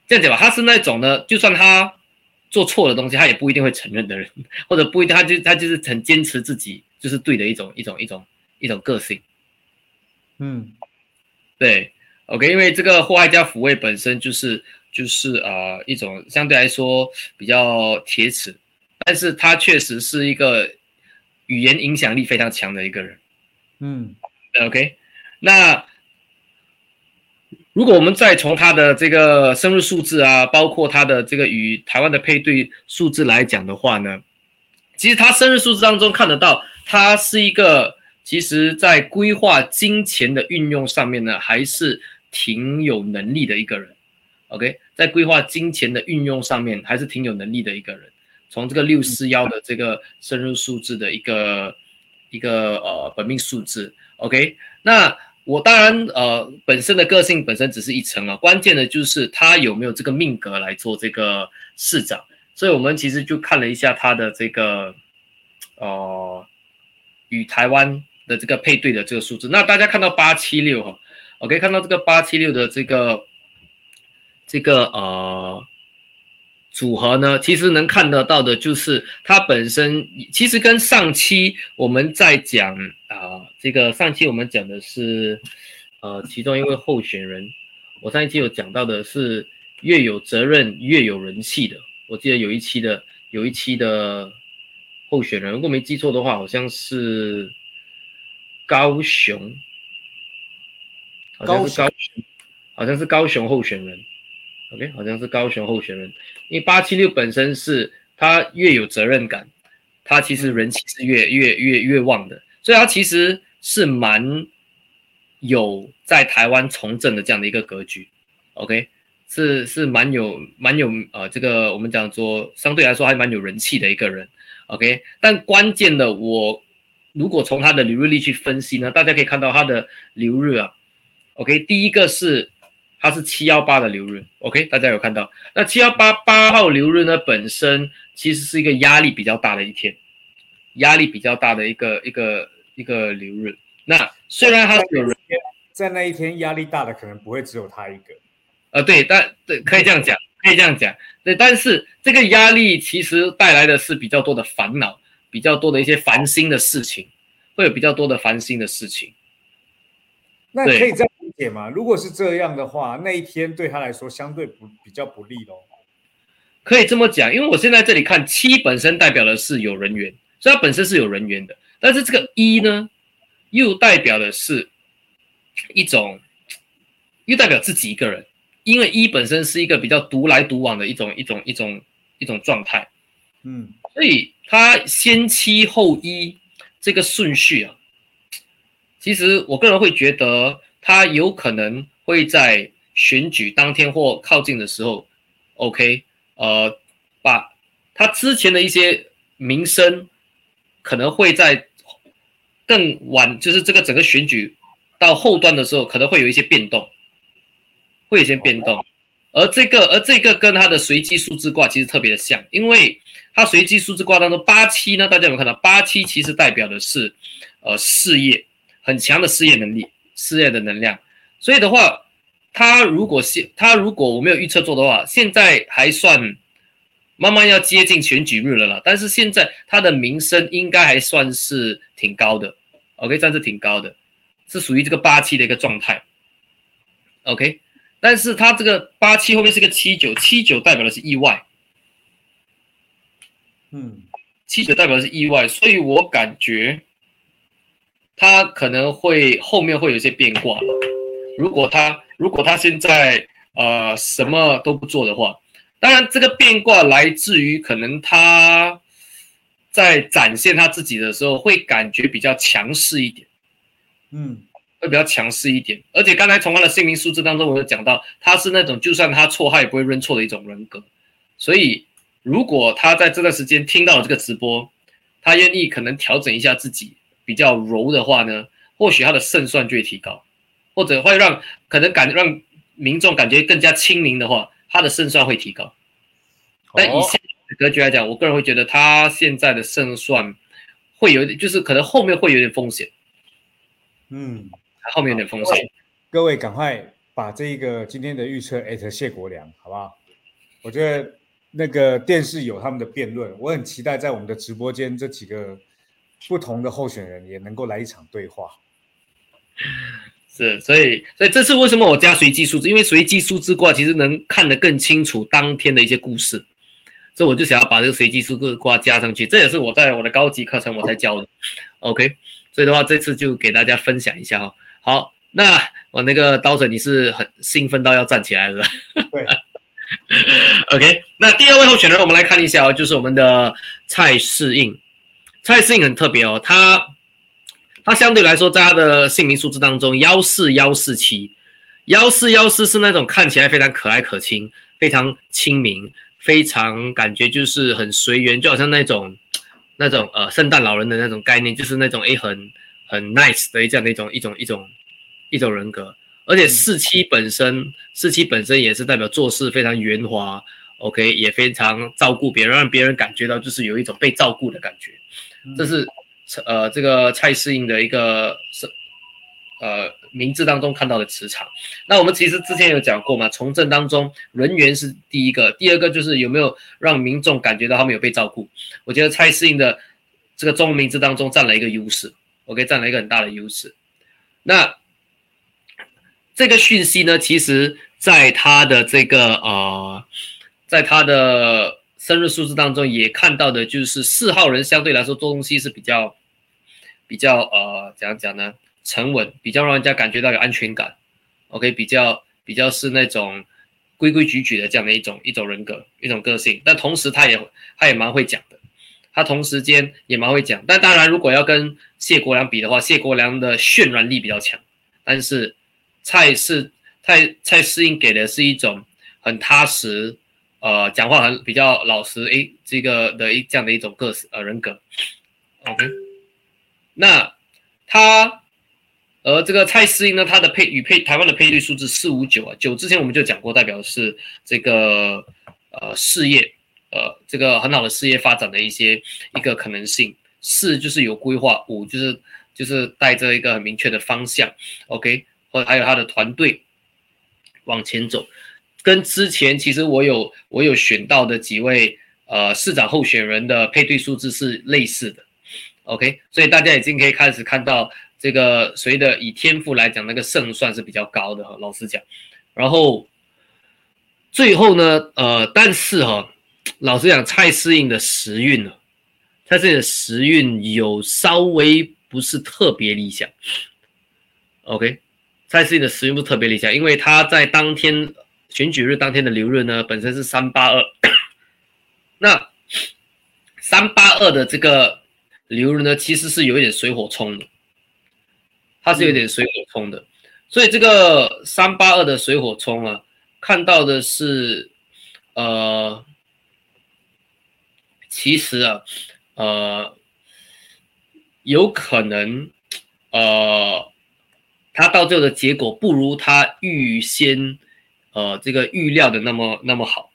这样讲吧，他是那种呢，就算他做错的东西，他也不一定会承认的人，或者不一定，他就他就是很坚持自己就是对的一种一种一种一种个性。嗯对，OK，因为这个祸害加抚慰本身就是就是呃一种相对来说比较铁齿，但是他确实是一个语言影响力非常强的一个人。嗯 OK，那如果我们再从他的这个生日数字啊，包括他的这个与台湾的配对数字来讲的话呢，其实他生日数字当中看得到，他是一个其实在规划金钱的运用上面呢，还是挺有能力的一个人。OK，在规划金钱的运用上面，还是挺有能力的一个人。从这个六四幺的这个生日数字的一个一个呃本命数字，OK，那我当然呃本身的个性本身只是一层啊，关键的就是他有没有这个命格来做这个市长，所以我们其实就看了一下他的这个呃与台湾的这个配对的这个数字，那大家看到八七六哈，OK，看到这个八七六的这个这个呃。组合呢，其实能看得到的就是它本身，其实跟上期我们在讲啊、这个上期我们讲的是，呃，其中一位候选人，我上一期有讲到的是越有责任越有人气的，我记得有一期的有一期的候选人，如果没记错的话，好像是高雄，好像是高雄，好像是高雄候选人。OK，好像是高雄候选人，因为八七六本身是他越有责任感，他其实人气是越越越越旺的，所以他其实是蛮有在台湾从政的这样的一个格局。OK，是是蛮有蛮有呃这个我们讲说相对来说还蛮有人气的一个人。OK，但关键的我如果从他的流日历去分析呢，大家可以看到他的流日啊。OK，第一个是。它是七幺八的流日，OK，大家有看到？那七幺八八号流日呢，本身其实是一个压力比较大的一天，压力比较大的一个一个一个流日。那虽然他是有人，在那一天压力大的可能不会只有他一个。呃，对，但对，可以这样讲，可以这样讲，对。但是这个压力其实带来的是比较多的烦恼，比较多的一些烦心的事情会有比较多的烦心的事情。那可以这样理解吗？如果是这样的话，那一天对他来说相对不比较不利喽。可以这么讲，因为我现在这里看七本身代表的是有人缘，所以它本身是有人缘的。但是这个一呢，又代表的是一种，又代表自己一个人，因为一本身是一个比较独来独往的一种一种一种一种状态，嗯。所以他先七后一这个顺序啊，其实我个人会觉得，他有可能会在选举当天或靠近的时候，OK，呃，把他之前的一些名声，可能会在更晚，就是这个整个选举到后端的时候，可能会有一些变动，会有一些变动。而这个，而这个跟它的随机数字卦其实特别的像，因为它随机数字卦当中八七呢，大家有没有看到？八七其实代表的是呃事业很强的事业能力、事业的能量。所以的话，它如果现它如果我没有预测错的话，现在还算慢慢要接近选举日了啦。但是现在他的名声应该还算是挺高的，OK，算是挺高的，是属于这个八七的一个状态，OK。但是他这个八七后面是个七九，七九代表的是意外，嗯七九代表的是意外，所以我感觉他可能会后面会有一些变卦了。如果他如果他现在呃什么都不做的话，当然这个变卦来自于可能他在展现他自己的时候会感觉比较强势一点。嗯会比较强势一点，而且刚才从他的姓名数字当中，我有讲到，他是那种就算他错，他也不会认错的一种人格。所以，如果他在这段时间听到了这个直播，他愿意可能调整一下自己比较柔的话呢，或许他的胜算就会提高，或者会让可能感让民众感觉更加亲民的话，他的胜算会提高。但以哦现在的格局来讲，我个人会觉得他现在的胜算会有一点，就是可能后面会有点风险，嗯，后面有点风险。各位赶快把这个今天的预测艾特谢国良，好不好？我觉得那个电视有他们的辩论，我很期待在我们的直播间这几个不同的候选人也能够来一场对话。是，所以所以这次为什么我加随机数字？因为随机数字卦其实能看得更清楚当天的一些故事，所以我就想要把这个随机数字卦加上去。这也是我在我的高级课程我才教的。OK，所以的话这次就给大家分享一下哈。好，那我那个刀神你是很兴奋到要站起来了。对，OK，那第二位候选人我们来看一下哦，就是我们的蔡适应。蔡适应很特别哦，他他相对来说在他的姓名数字当中，幺四幺四七，幺四幺四是那种看起来非常可爱可亲、非常亲民、非常感觉就是很随缘，就好像那种那种呃圣诞老人的那种概念，就是那种诶很很 nice 的这样的一种一种一种一种人格。而且四七本身，四七本身也是代表做事非常圆滑，OK，也非常照顾别人，让别人感觉到就是有一种被照顾的感觉。这是呃这个蔡适应的一个是呃名字当中看到的磁场。那我们其实之前有讲过嘛，从政当中人员是第一个，第二个就是有没有让民众感觉到他们有被照顾。我觉得蔡适应的这个中文名字当中占了一个优势，OK，占了一个很大的优势。那这个讯息呢，其实在他的这个呃，在他的生日数字当中也看到的，就是四号人相对来说做东西是比较比较呃怎样讲呢？沉稳，比较让人家感觉到有安全感。OK，比较比较是那种规规矩矩的这样的一种一种人格一种个性，但同时他也他也蛮会讲的，他同时间也蛮会讲。但当然，如果要跟谢国良比的话，谢国良的渲染力比较强，但是蔡是蔡蔡适应给的是一种很踏实，呃，讲话很比较老实，诶，这个的一这样的一种个呃人格。OK，那他而这个蔡适应呢，他的配与配台湾的配对数字四五九啊，九之前我们就讲过，代表是这个呃事业，呃这个很好的事业发展的一些一个可能性。四就是有规划，五就是就是带着一个很明确的方向。OK，或还有他的团队往前走，跟之前其实我有我有选到的几位呃市长候选人的配对数字是类似的。OK，所以大家已经可以开始看到这个谁的以天赋来讲，那个胜算是比较高的哈。老实讲，然后最后呢，呃，但是哈，老实讲，蔡适应的时运呢，蔡适应的时运有稍微不是特别理想。OK，蔡适应的时运不特别理想，因为他在当天选举日当天的流日呢，本身是三八二，那三八二的这个。流日呢，其实是有一点水火冲的，他是有点水火冲的，所以这个三八二的水火冲啊，看到的是，呃，其实啊，呃，有可能，呃，他到最后的结果不如他预先，呃，这个预料的那么那么好。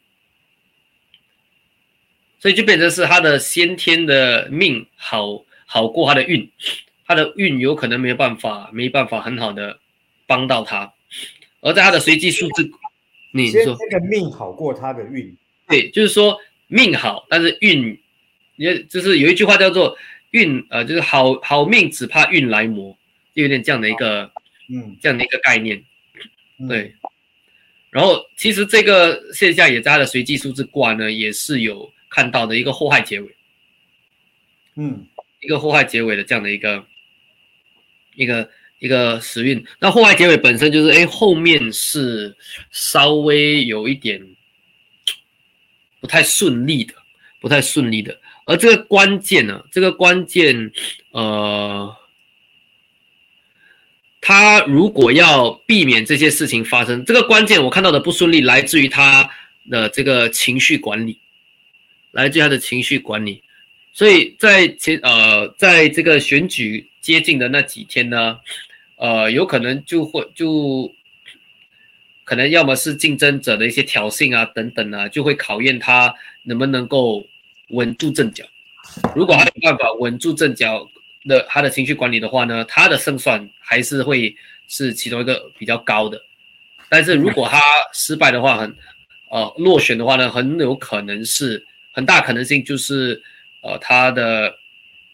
所以就变成是他的先天的命好好过他的运，他的运有可能没有办法没办法很好的帮到他，而在他的随机数字，你说。这个命好过他的运，对，就是说命好，但是运也就是有一句话叫做运呃，就是好好命只怕运来磨，就有点这样的一个嗯。这样的一个概念，对。然后其实这个现象也在他的随机数字卦呢，也是有。看到的一个祸害结尾，嗯，一个祸害结尾的这样的一个一个一个时运。那祸害结尾本身就是，哎，后面是稍微有一点不太顺利的，不太顺利的。而这个关键呢，这个关键，呃，他如果要避免这些事情发生，这个关键我看到的不顺利来自于他的这个情绪管理。来自他的情绪管理，所以在前呃，在这个选举接近的那几天呢，呃，有可能就会就可能要么是竞争者的一些挑衅啊等等啊，就会考验他能不能够稳住阵脚。如果他有办法稳住阵脚的他的情绪管理的话呢，他的胜算还是会是其中一个比较高的。但是如果他失败的话，很呃落选的话呢，很有可能是。很大可能性就是，呃，他的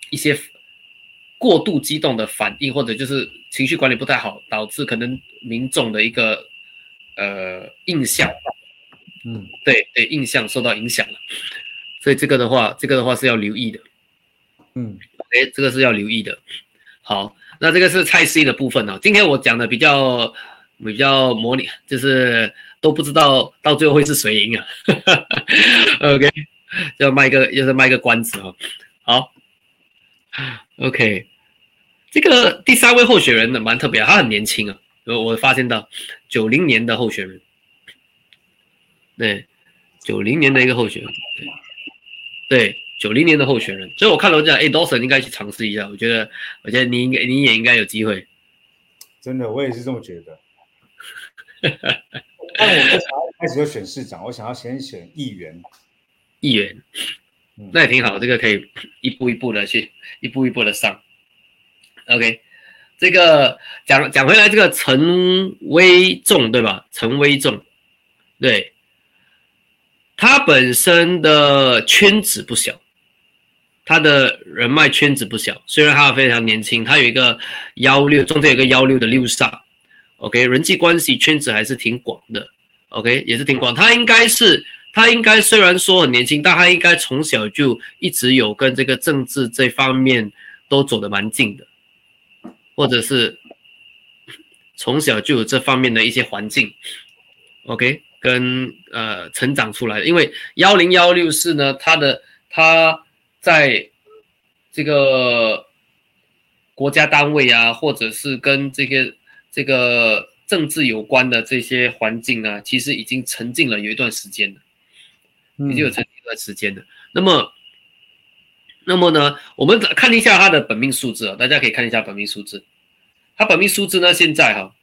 一些过度激动的反应，或者就是情绪管理不太好，导致可能民众的一个呃印象，嗯，对对，印象受到影响了。所以这个的话，这个的话是要留意的，嗯，哎，这个是要留意的。好，那这个是蔡 C 的部分呢。今天我讲的比较比较模拟，就是都不知道到最后会是谁赢啊。OK。要卖个，又是卖个关子哦。好，OK，这个第三位候选人呢，蛮特别，他很年轻啊。我我发现到九零年的候选人，对，九零年的一个候选人，对，九零年的候选人。所以我看了我讲，哎，Dawson 应该去尝试一下。我觉得，我觉得你应该，你也应该有机会。真的，我也是这么觉得。但我不想要开始就选市长，我想要先选议员。议员，那也挺好，这个可以一步一步的去，一步一步的上。OK，这个讲讲回来，这个陈威仲对吧？陈威仲，对，他本身的圈子不小，他的人脉圈子不小。虽然他非常年轻，他有一个幺六，中间有个幺六的六煞，OK，人际关系圈子还是挺广的，OK，也是挺广。他应该是。他应该虽然说很年轻，但他应该从小就一直有跟这个政治这方面都走得蛮近的，或者是从小就有这方面的一些环境，OK，跟呃成长出来。因为幺零幺六四呢，他的他在这个国家单位啊，或者是跟这个这个政治有关的这些环境啊，其实已经沉浸了有一段时间了。已经有成一段时间的，那么，那么呢？我们看一下他的本命数字啊，大家可以看一下本命数字。他本命数字呢，现在哈，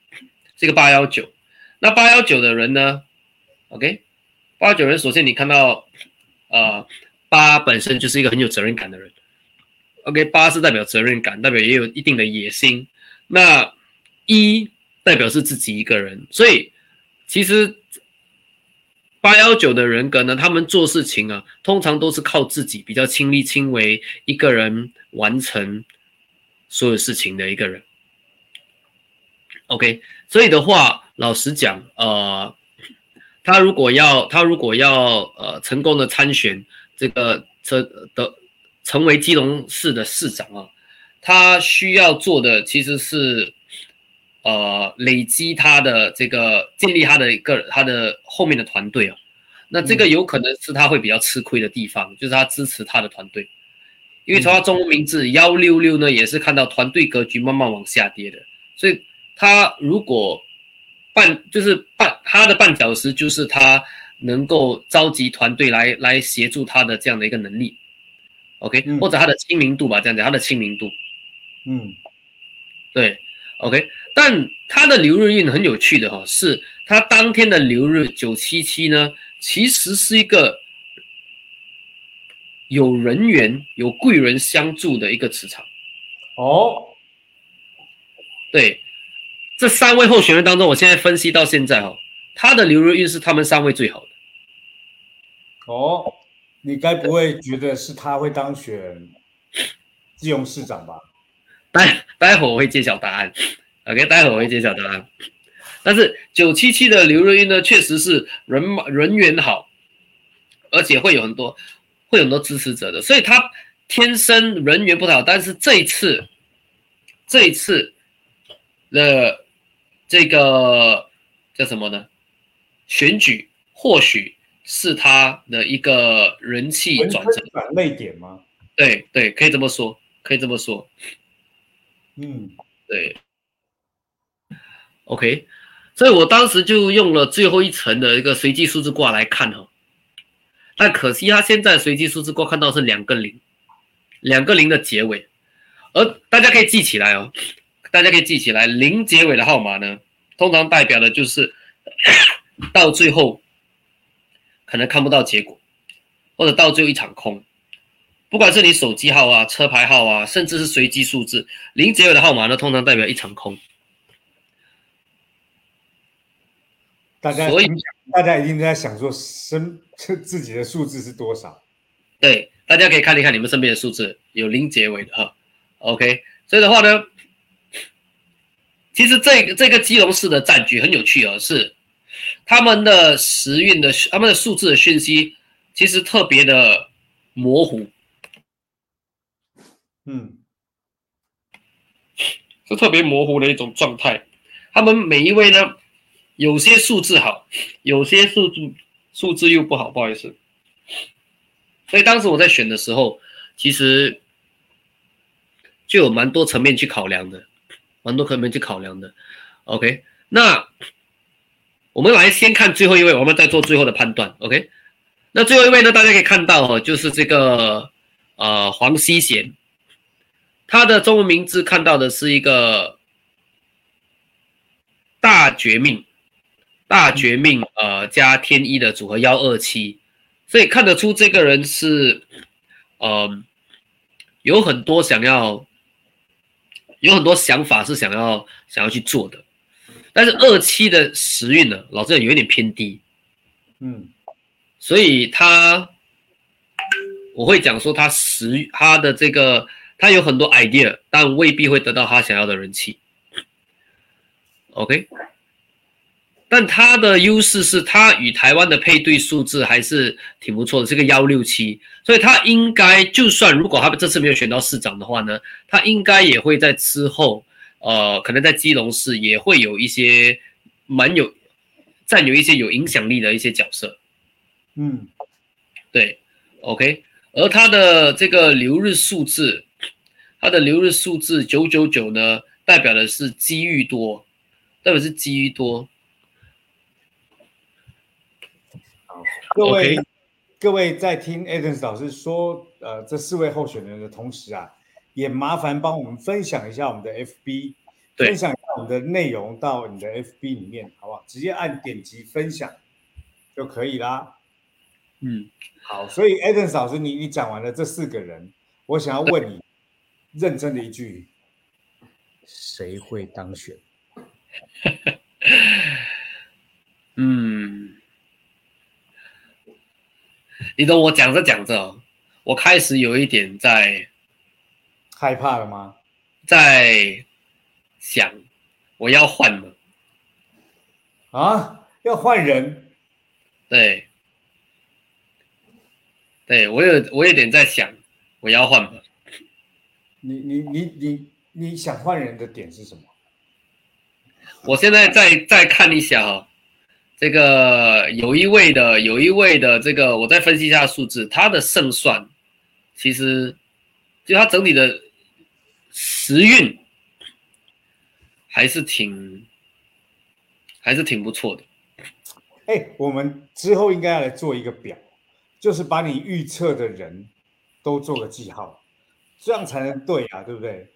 这个八幺九。那八幺九的人呢？OK，八幺九人，首先你看到，呃，八本身就是一个很有责任感的人。OK，八是代表责任感，代表也有一定的野心。那一代表是自己一个人，所以其实。八幺九的人格呢，他们做事情啊，通常都是靠自己，比较亲力亲为，一个人完成所有事情的一个人。OK，所以的话，老实讲，呃，他如果要他如果要呃成功的参选这个这的成为基隆市的市长啊，他需要做的其实是呃累积他的这个建立他的一个他的后面的团队啊，那这个有可能是他会比较吃亏的地方，就是他支持他的团队，因为从他中文名字幺六六呢，也是看到团队格局慢慢往下跌的，所以。他如果绊就是绊他的绊脚石，就是他能够召集团队来来协助他的这样的一个能力，OK，或者他的亲民度吧，这样讲他的亲民度，嗯，对，OK，但他的流日运很有趣的哈，是他当天的流日九七七呢，其实是一个有人缘、有贵人相助的一个磁场，哦，对。这三位候选人当中，我现在分析到现在哦，他的流日运是他们三位最好的。哦，你该不会觉得是他会当选基隆市长吧？待待会我会揭晓答案。OK，待会我会揭晓答案。但是九七七的刘若英呢，确实是人人缘好，而且会有很多会有很多支持者的，所以他天生人缘不太好。但是这一次，这一次的。这个叫什么呢？选举或许是他的一个人气转折转泪点吗？对对，可以这么说，可以这么说。嗯，对。OK，所以我当时就用了最后一层的一个随机数字卦来看哦，但可惜他现在随机数字卦看到是两个零，两个零的结尾，而大家可以记起来哦。大家可以记起来，零结尾的号码呢，通常代表的就是 到最后可能看不到结果，或者到最后一场空。不管是你手机号啊、车牌号啊，甚至是随机数字，零结尾的号码呢，通常代表一场空。大家所以大家一定在想说，身 自己的数字是多少？对，大家可以看一看你们身边的数字，有零结尾的哈。OK，所以的话呢。其实这个这个基隆市的战局很有趣哦，是他们的时运的他们的数字的讯息其实特别的模糊，嗯，是特别模糊的一种状态。他们每一位呢，有些数字好，有些数字数字又不好，不好意思。所以当时我在选的时候，其实就有蛮多层面去考量的。蛮多层面去考量的，OK，那我们来先看最后一位，我们再做最后的判断，OK。那最后一位呢，大家可以看到哦，就是这个呃黄希贤，他的中文名字看到的是一个大绝命，大绝命呃加天一的组合幺二七，所以看得出这个人是呃有很多想要。有很多想法是想要想要去做的，但是二七的时运呢，老师有一点偏低，嗯，所以他我会讲说他时他的这个他有很多 idea，但未必会得到他想要的人气，OK。但它的优势是，它与台湾的配对数字还是挺不错的，是个幺六七，所以它应该就算如果他们这次没有选到市长的话呢，它应该也会在之后，呃，可能在基隆市也会有一些蛮有占有一些有影响力的一些角色。嗯，对，OK，而它的这个留日数字，它的留日数字九九九呢，代表的是机遇多，代表是机遇多。各位，各位在听 Adams 老师说，呃，这四位候选人的同时啊，也麻烦帮我们分享一下我们的 FB，分享一下我们的内容到你的 FB 里面，好不好？直接按点击分享就可以啦。嗯，好，所以 Adams 老师，你你讲完了这四个人，我想要问你，认真的一句，谁会当选？嗯。你懂我讲着讲着哦，我开始有一点在害怕了吗？在想，我要换了。啊，要换人，对，对我有我有点在想，我要换了。你你你你你想换人的点是什么？我现在再再看一下哈、这个有一位的有一位的这个，我再分析一下数字，他的胜算其实就他整体的时运还是挺还是挺不错的。哎，我们之后应该要来做一个表，就是把你预测的人都做个记号，这样才能对啊，对不对？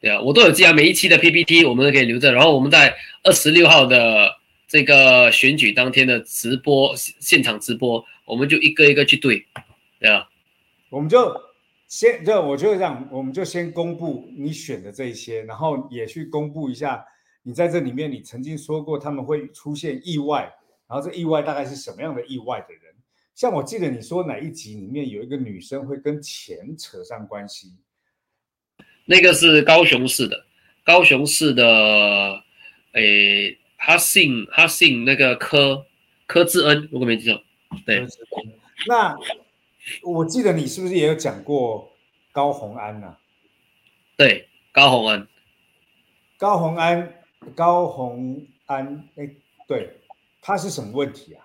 对啊，我都有记啊，每一期的 PPT 我们都可以留着，然后我们在二十六号的这个选举当天的直播现场直播，我们就一个一个去对，对啊，我们就先就我觉得这样，我们就先公布你选的这一些，然后也去公布一下你在这里面你曾经说过他们会出现意外，然后这意外大概是什么样的意外的人？像我记得你说哪一集里面有一个女生会跟钱扯上关系，那个是高雄市的，高雄市的，诶，他姓他姓那个柯柯志恩，如果没记错，对，那我记得你是不是也有讲过高洪安呐、对，高宏安，高洪安，高洪安，哎，对，他是什么问题啊？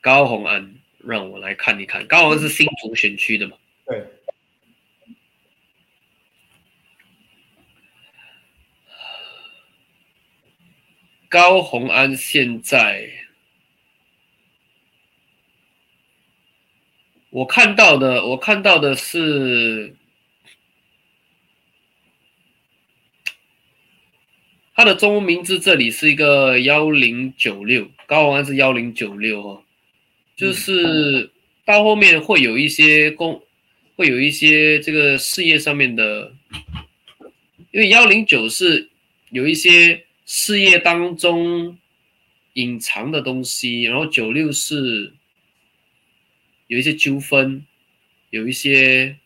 高宏安，让我来看一看，高宏安是新竹选区的嘛？对，高红安现在，我看到的，我看到的是他的中文名字这里是一个幺零九六，高红安是幺零九六哦，就是到后面会有一些公，会有一些这个事业上面的，因为幺零九是有一些事业当中隐藏的东西，然后九六是有一些纠纷，有一些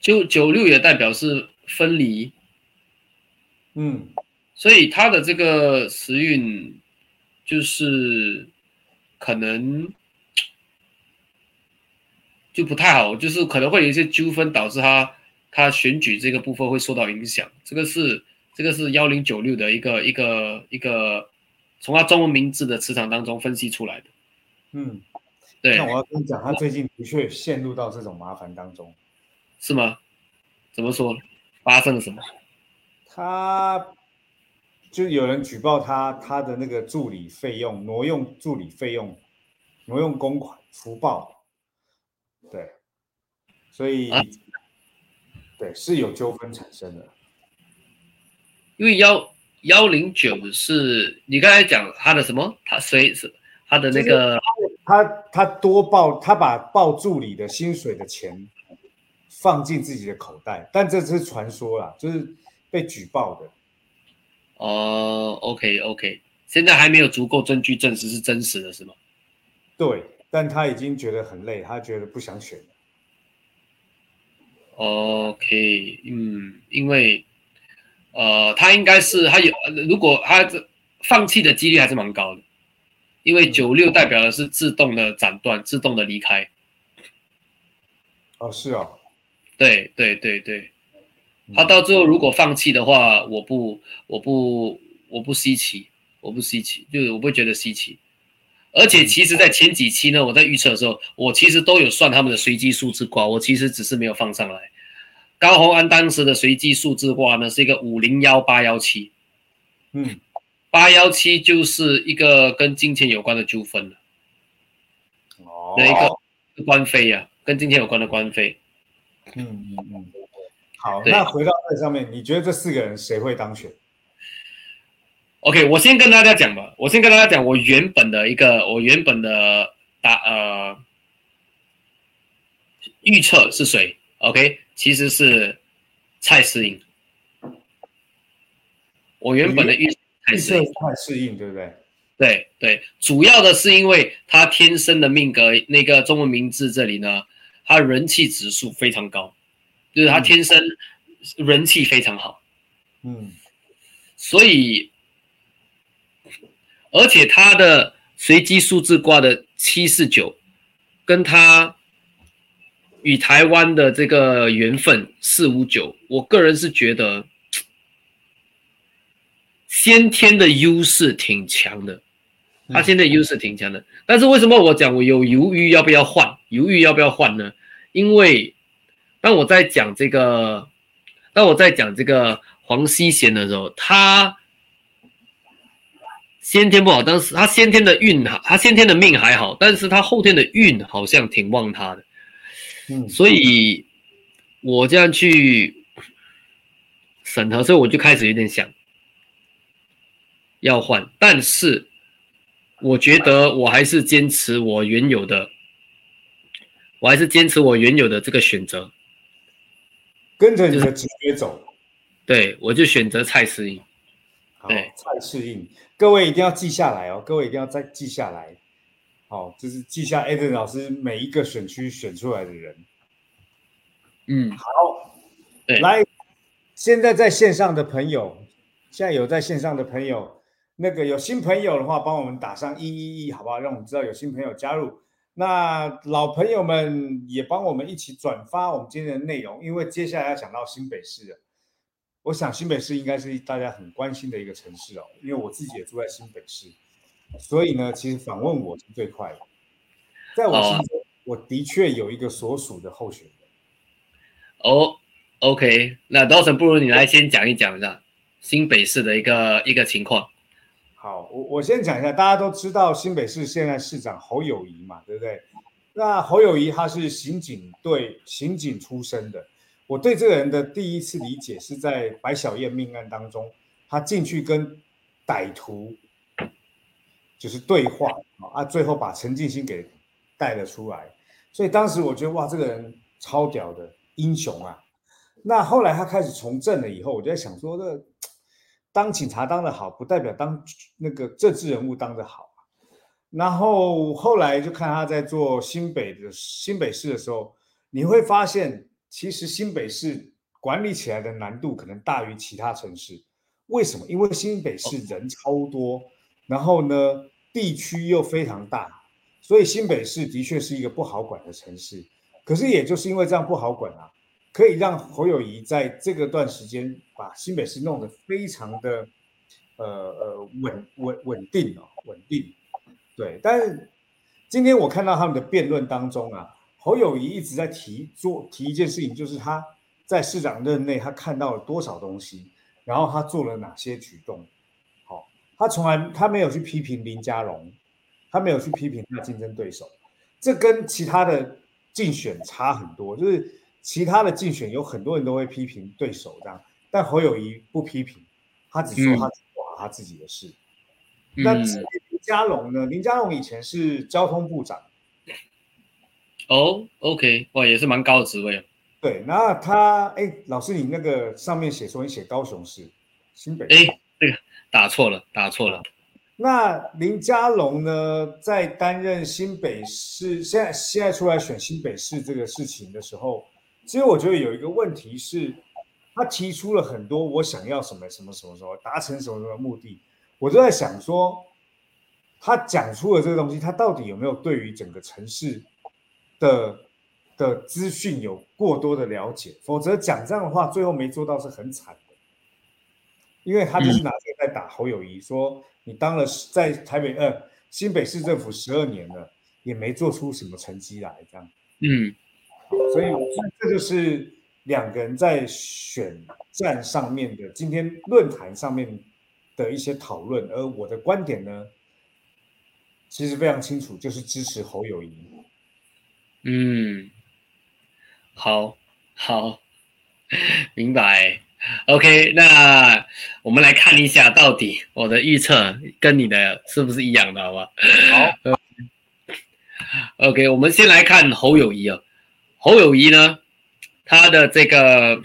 就九六也代表是分离，嗯，所以他的这个时运就是可能就不太好，就是可能会有一些纠纷导致他他选举这个部分会受到影响。这个是这个是幺零九六的一个一个一个从他中文名字的磁场当中分析出来的。嗯，对那，我要跟你讲，他最近的确陷入到这种麻烦当中。是吗？怎么说？发生了什么？他就有人举报他，他的那个助理费用挪用助理费用，挪用公款福报，对，所以、啊对是有纠纷产生的。因为幺幺零九是你刚才讲他的什么？他谁是他的那个？他他多报，他把报助理的薪水的钱放进自己的口袋，但这是传说啦，就是被举报的。哦，OK OK，现在还没有足够证据证实是真实的，是吗？对，但他已经觉得很累，他觉得不想选了。OK，嗯，因为呃，他应该是他有，如果他这放弃的几率还是蛮高的，因为九六代表的是自动的斩断、自动的离开。哦，是啊，对对对对，他到最后如果放弃的话，我不我不我不稀奇，我不稀奇，就是我不会觉得稀奇。而且其实，在前几期呢，我在预测的时候，我其实都有算他们的随机数字卦，我其实只是没有放上来。高宏安当时的随机数字卦呢是一个五零幺八幺七，嗯，八幺七就是一个跟金钱有关的纠纷了，哦，那一个官非啊，跟金钱有关的官非。嗯嗯嗯，好，那回到这上面，你觉得这四个人谁会当选？OK，我先跟大家讲吧，我先跟大家讲我原本的一个我原本的打呃预测是谁？OK，其实是蔡思颖。我原本的预蔡适应。蔡适应，对不对？对对，主要的是因为他天生的命格那个中文名字这里呢，他人气指数非常高，就是他天生人气非常好，嗯所以而且他的随机数字挂的七四九，跟他与台湾的这个缘分四五九，我个人是觉得先天的优势挺强的。他现在优势挺强的，但是为什么我讲我有犹豫要不要换？犹豫要不要换呢？因为当我在讲这个，当我在讲这个黄西贤的时候，他先天不好，但是他先天的运好，他先天的命还好，但是他后天的运好像挺旺他的，嗯。所以我这样去审核，所以我就开始有点想要换，但是我觉得我还是坚持我原有的，我还是坚持我原有的这个选择，跟着你的直觉走。对我就选择蔡思颖。对。蔡适应，各位一定要记下来哦，各位一定要再记下来。好，就是记下 Eden 老师每一个选区选出来的人。嗯，好来，现在在线上的朋友，现在有在线上的朋友，那个有新朋友的话，帮我们打上一一一，好不好？让我们知道有新朋友加入。那老朋友们也帮我们一起转发我们今天的内容，因为接下来要讲到新北市了。我想新北市应该是大家很关心的一个城市哦，因为我自己也住在新北市，所以呢，其实访问我是最快的。在我心中，我的确有一个所属的候选人。哦，OK，那 Dawson，不如你来先讲一讲一下新北市的一个一个情况。好，我我先讲一下，大家都知道新北市现在市长侯友谊嘛，对不对？那侯友谊他是刑警队刑警出身的，我对这个人的第一次理解是在白小燕命案当中，他进去跟歹徒就是对话啊，最后把陈进兴给带了出来，所以当时我觉得哇，这个人超屌的英雄啊。那后来他开始从政了以后，我就在想说，这当警察当得好，不代表当那个政治人物当得好啊。然后后来就看他在做新北的新北市的时候，你会发现，其实新北市管理起来的难度可能大于其他城市。为什么？因为新北市人超多，然后呢，地区又非常大，所以新北市的确是一个不好管的城市。可是也就是因为这样不好管啊，可以让侯友谊在这个段时间把新北市弄得非常的呃呃稳稳稳定哦，稳定。对，但是今天我看到他们的辩论当中啊，侯友谊一直在提做提一件事情，就是他在市长任内他看到了多少东西，然后他做了哪些举动。好，他从来他没有去批评林佳龙，他没有去批评他的竞争对手，这跟其他的竞选差很多，就是其他的竞选有很多人都会批评对手这样，但侯友谊不批评，他只说嗯他只管他自己的事。那林佳龙呢？林佳龙以前是交通部长，哦，OK，哇，也是蛮高的职位哦。对，那他哎，老师，你那个上面写说你写高雄市、新北市，哎，这个打错了，打错了。那林佳龙呢，在担任新北市现在现在出来选新北市这个事情的时候，其实我觉得有一个问题是，他提出了很多我想要什么什么什么什么，达成什么什么目的，我就在想说，他讲出了这个东西，他到底有没有对于整个城市的的资讯有过多的了解？否则讲这样的话，最后没做到是很惨的。因为他就是拿这个在打侯友谊，说你当了在台北呃新北市政府十二年了，也没做出什么成绩来，这样，嗯所以这就是两个人在选战上面的今天论坛上面的一些讨论，而我的观点呢，其实非常清楚，就是支持侯友谊。嗯，好，好，明白。OK，那我们来看一下，到底我的预测跟你的是不是一样的，好吧？好，OK，我们先来看侯友谊啊。侯友谊呢，他的这个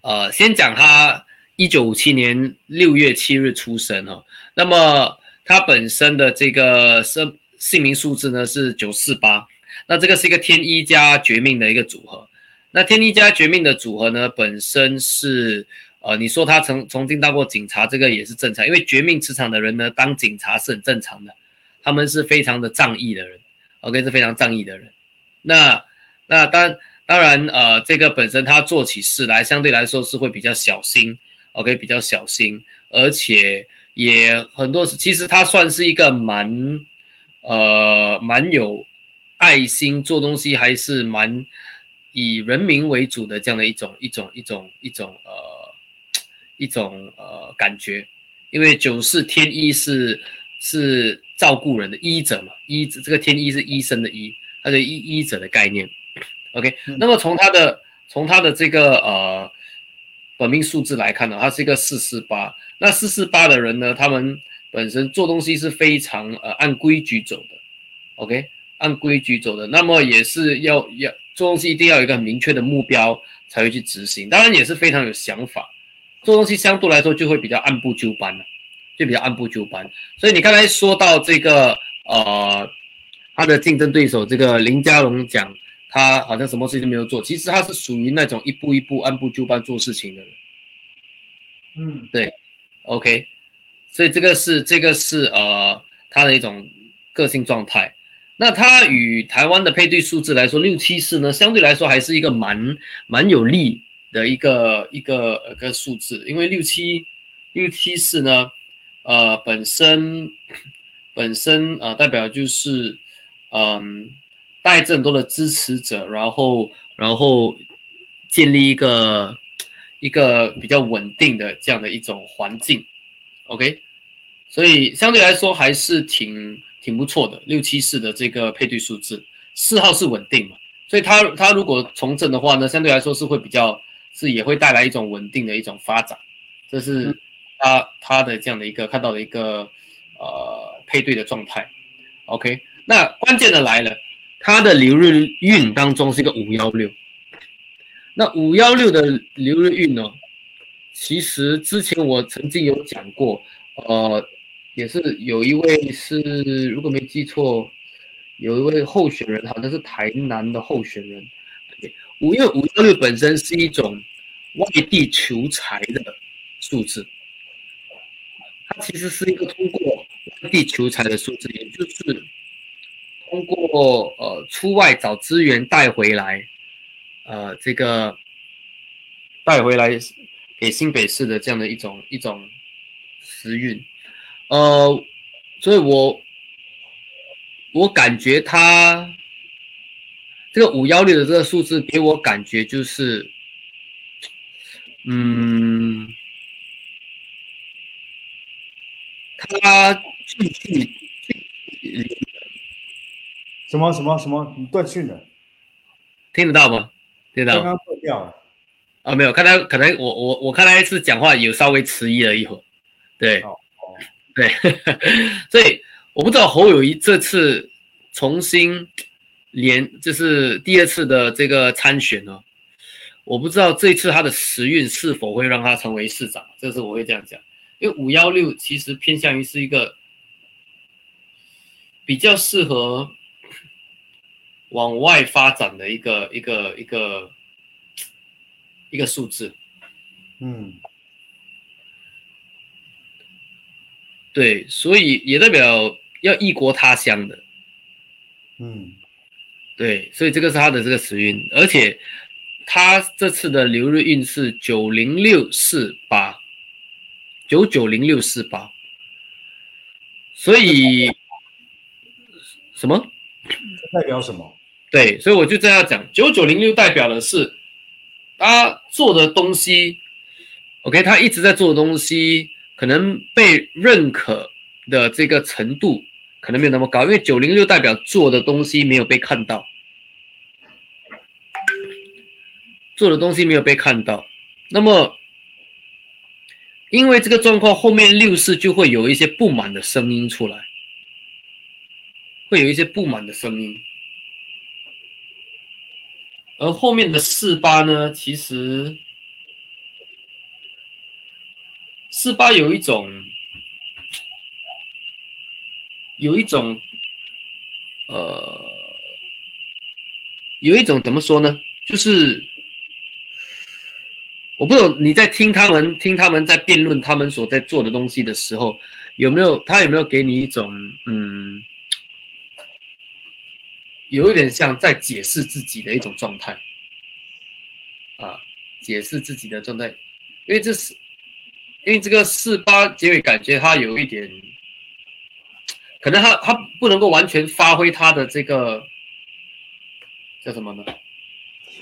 呃，先讲他一九五七年六月七日出生哈，那么他本身的这个生姓名数字呢是九四八，那这个是一个天一加绝命的一个组合。那天一加绝命的组合呢，本身是呃，你说他曾曾经当过警察，这个也是正常，因为绝命磁场的人呢，当警察是很正常的，他们是非常的仗义的人，OK 是非常仗义的人。那那当当然呃，这个本身他做起事来相对来说是会比较小心，OK 比较小心，而且也很多其实他算是一个蛮呃蛮有爱心，做东西还是蛮。以人民为主的这样的一种一种一种一种呃一种呃感觉，因为九四天一是是照顾人的医者嘛，医这个天一是医生的医，它的医医者的概念。OK，那么从他的从他的这个呃本命数字来看呢，他是一个四四八。那四四八的人呢，他们本身做东西是非常呃按规矩走的。OK，按规矩走的，那么也是要要。做东西一定要有一个很明确的目标才会去执行，当然也是非常有想法。做东西相对来说就会比较按部就班了，就比较按部就班。所以你刚才说到这个呃，他的竞争对手这个林家龙讲他好像什么事情都没有做，其实他是属于那种一步一步按部就班做事情的人。嗯，对，OK，所以这个是这个是呃他的一种个性状态。那它与台湾的配对数字来说，六七四呢，相对来说还是一个蛮蛮有利的一个一个呃个数字，因为六七六七四呢，呃本身本身呃代表就是嗯带着很多的支持者，然后然后建立一个一个比较稳定的这样的一种环境，OK，所以相对来说还是挺。挺不错的，六七四的这个配对数字，四号是稳定嘛，所以它它如果重整的话呢，相对来说是会比较是也会带来一种稳定的一种发展，这是它它的这样的一个看到的一个呃配对的状态。OK，那关键的来了，它的流日运当中是一个五幺六，那五幺六的流日运呢，其实之前我曾经有讲过，呃。也是有一位是，如果没记错，有一位候选人，好像是台南的候选人。五月五幺六本身是一种外地求财的数字，它其实是一个通过外地求财的数字，也就是通过呃出外找资源带回来，呃这个带回来给新北市的这样的一种一种时运。呃，所以我我感觉他这个五幺六的这个数字给我感觉就是，嗯，他进去什么什么什么断讯了，听得到吗？听得到？刚刚断掉了。啊，没有，看他可能我我我看他一次讲话有稍微迟疑了一会儿，对。对，所以我不知道侯友谊这次重新连，就是第二次的这个参选呢，我不知道这次他的时运是否会让他成为市长，这是我会这样讲，因为五幺六其实偏向于是一个比较适合往外发展的一个一个一个一个数字，嗯。对，所以也代表要异国他乡的，嗯，对，所以这个是他的这个时运，而且他这次的流日运是九零六四八，九九零六四八，所以什么？代表什么？对，所以我就这样讲，九九零六代表的是他做的东西，OK，他一直在做的东西。可能被认可的这个程度可能没有那么高，因为九零六代表做的东西没有被看到，做的东西没有被看到。那么，因为这个状况，后面六四就会有一些不满的声音出来，会有一些不满的声音。而后面的四八呢，其实。四八有一种，有一种，呃，有一种怎么说呢？就是我不懂你在听他们听他们在辩论他们所在做的东西的时候，有没有他有没有给你一种嗯，有一点像在解释自己的一种状态啊，解释自己的状态，因为这是。因为这个四八结尾感觉他有一点，可能他他不能够完全发挥他的这个叫什么呢？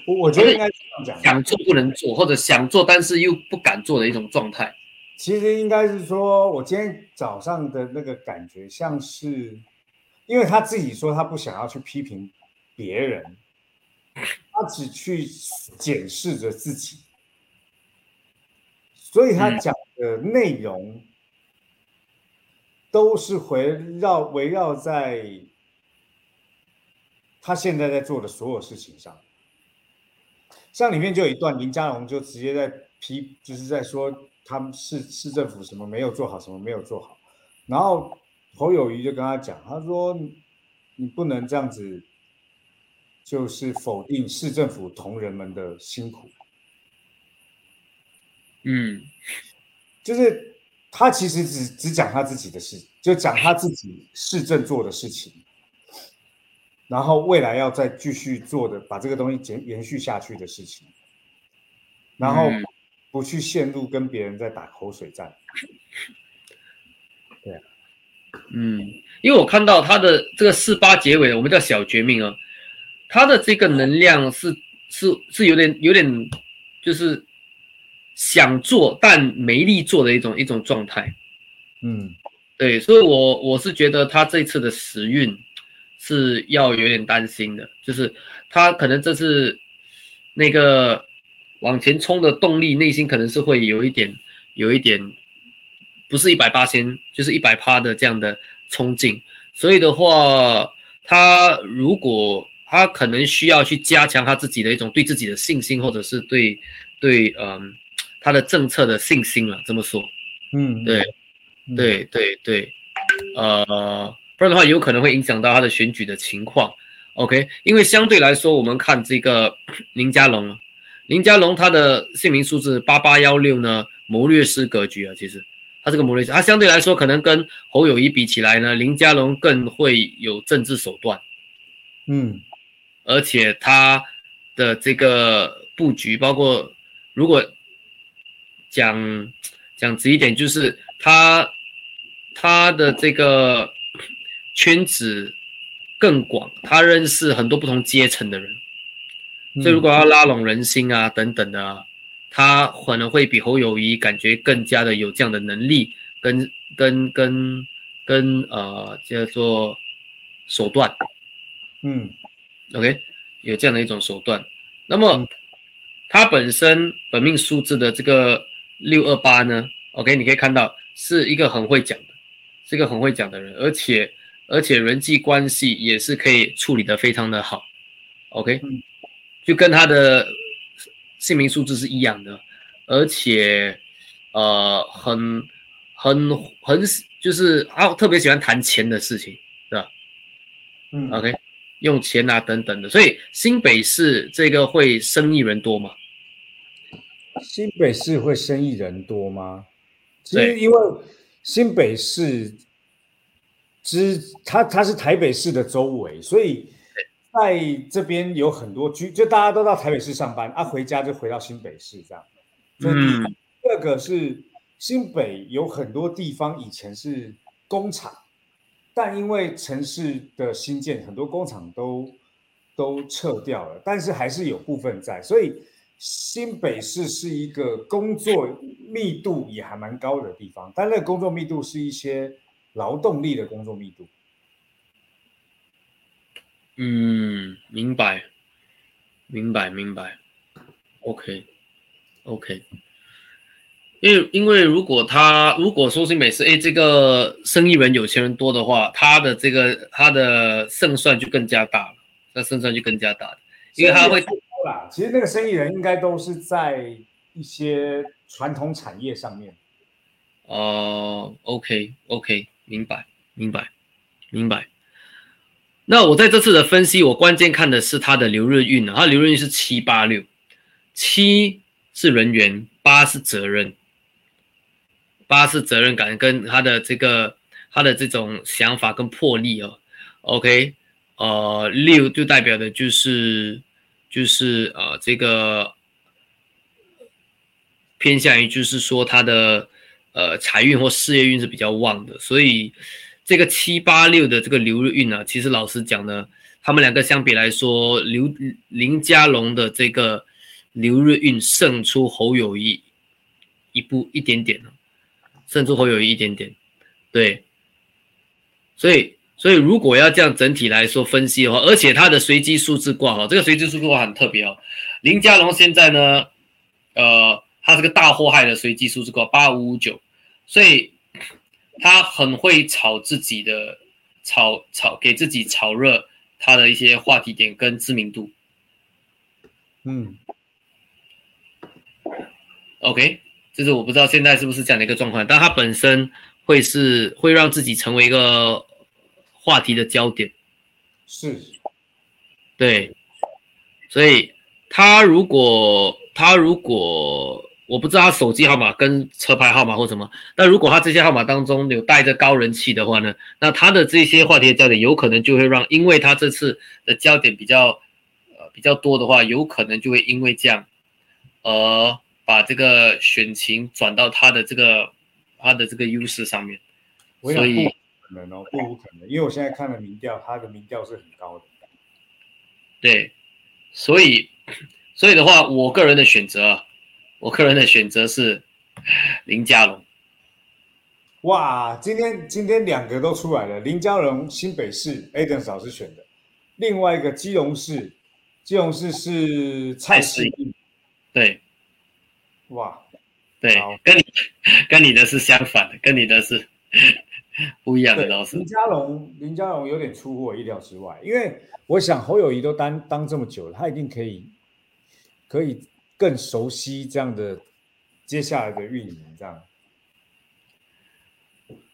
我我觉得应该这样讲，想做不能做，或者想做但是又不敢做的一种状态。其实应该是说，我今天早上的那个感觉像是，因为他自己说他不想要去批评别人，他只去检视着自己。所以他讲的内容都是围绕围绕在他现在在做的所有事情上。像里面就有一段，林佳龙就直接在批，就是在说他们市市政府什么没有做好，什么没有做好。然后侯友谊就跟他讲，他说你不能这样子，就是否定市政府同仁们的辛苦。嗯，就是他其实只只讲他自己的事，就讲他自己市政做的事情，然后未来要再继续做的，把这个东西延延续下去的事情，然后不去陷入跟别人在打口水战。对，嗯，因为我看到他的这个四八结尾，我们叫小绝命啊，他的这个能量是是是有点有点就是。想做但没力做的一种一种状态，嗯，对，所以我我是觉得他这次的时运是要有点担心的，就是他可能这次那个往前冲的动力，内心可能是会有一点有一点不是一百八千，就是一百趴的这样的冲劲，所以的话，他如果他可能需要去加强他自己的一种对自己的信心，或者是对对嗯。他的政策的信心了，这么说，嗯，对，对对对，呃，不然的话有可能会影响到他的选举的情况。OK，因为相对来说，我们看这个 林佳龙，林佳龙他的姓名数字八八幺六呢，谋略师格局啊，其实他这个谋略师，他相对来说可能跟侯友谊比起来呢，林佳龙更会有政治手段，嗯，而且他的这个布局，包括如果。讲讲直一点，就是他他的这个圈子更广，他认识很多不同阶层的人，所以如果要拉拢人心啊等等的，他可能会比侯友谊感觉更加的有这样的能力，跟跟跟跟呃叫做手段，嗯，OK，有这样的一种手段。那么他本身本命数字的这个。六二八呢？OK，你可以看到是一个很会讲的，是一个很会讲的人，而且而且人际关系也是可以处理的非常的好。OK，就跟他的姓名数字是一样的，而且呃很很很就是啊特别喜欢谈钱的事情，是吧？嗯，OK，用钱啊等等的，所以新北市这个会生意人多吗？新北市会生意人多吗？其实因为新北市之它它是台北市的周围，所以在这边有很多居，就大家都到台北市上班啊，回家就回到新北市这样。嗯，第二个是新北有很多地方以前是工厂，但因为城市的新建，很多工厂都都撤掉了，但是还是有部分在，所以。新北市是一个工作密度也还蛮高的地方，但那个工作密度是一些劳动力的工作密度。嗯，明白，明白，明白。OK，OK。因为因为如果他如果说新北市，哎，这个生意人有钱人多的话，他的这个他的胜算就更加大了，那胜算就更加大了，因为他会。啦，其实那个生意人应该都是在一些传统产业上面。哦，OK OK，明白明白明白。那我在这次的分析，我关键看的是它的流日运啊，它流日运是七八六，七是人缘，八是责任，八是责任感跟他的这个他的这种想法跟魄力哦。OK，呃，六就代表的就是就是呃这个偏向于就是说他的呃财运或事业运是比较旺的，所以这个七八六的这个刘日运呢，其实老实讲呢，他们两个相比来说，刘林家龙的这个刘日运胜出侯友谊一步一点点呢，胜出侯友谊一点点，对，所以。所以，如果要这样整体来说分析的话，而且它的随机数字挂号，这个随机数字挂很特别哦。林家龙现在呢，呃，他这个大祸害的随机数字挂八五五九，所以他很会炒自己的，炒炒给自己炒热他的一些话题点跟知名度。嗯，OK，就是我不知道现在是不是这样的一个状况，但他本身会是会让自己成为一个。话题的焦点是，对，所以他如果他如果我不知道他手机号码跟车牌号码或什么，但如果他这些号码当中有带着高人气的话呢，那他的这些话题的焦点有可能就会让，因为他这次的焦点比较呃比较多的话，有可能就会因为这样而把这个选情转到他的这个他的这个优势上面，所以。可能哦，不可能，因为我现在看了民调，他的民调是很高的。对，所以，所以的话，我个人的选择，我个人的选择是林家龙。哇，今天今天两个都出来了，林家龙新北市 Aden 老师选的，另外一个基隆市，基隆市是蔡世义。对，哇，对，跟你跟你的是相反的，跟你的是。不一样的老师，林家龙，林家龙有点出乎我意料之外，因为我想侯友谊都当当这么久了，他一定可以，可以更熟悉这样的接下来的运营这样。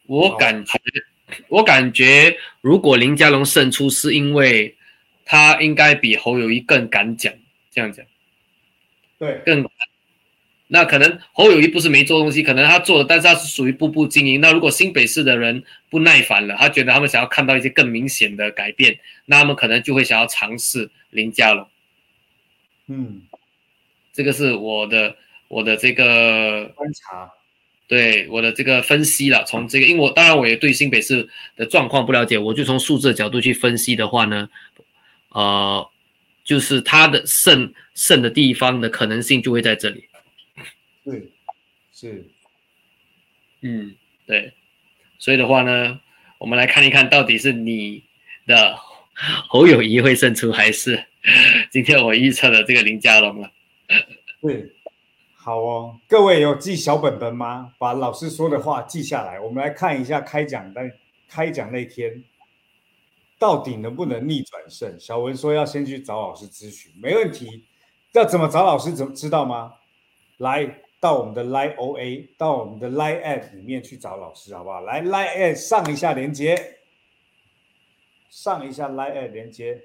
我感觉，我感觉如果林佳龙胜出，是因为他应该比侯友谊更敢讲，这样讲，对，更。那可能侯友谊不是没做东西，可能他做了，但是他是属于步步经营。那如果新北市的人不耐烦了，他觉得他们想要看到一些更明显的改变，那他们可能就会想要尝试林佳龙。嗯，这个是我的我的这个观察，对我的这个分析了。从这个，因为我当然我也对新北市的状况不了解，我就从数字的角度去分析的话呢，呃，就是他的胜胜的地方的可能性就会在这里。对，是，嗯，对，所以的话呢，我们来看一看到底是你的侯友谊会胜出，还是 今天我预测的这个林佳龙了？对，好哦，各位有记小本本吗？把老师说的话记下来，我们来看一下开讲那开讲那天到底能不能逆转胜。小文说要先去找老师咨询，没问题。要怎么找老师？怎么知道吗？来。到我们的 Line OA，到我们的 Line App 里面去找老师，好不好？来 Line App 上一下连接，上一下 Line App 连接，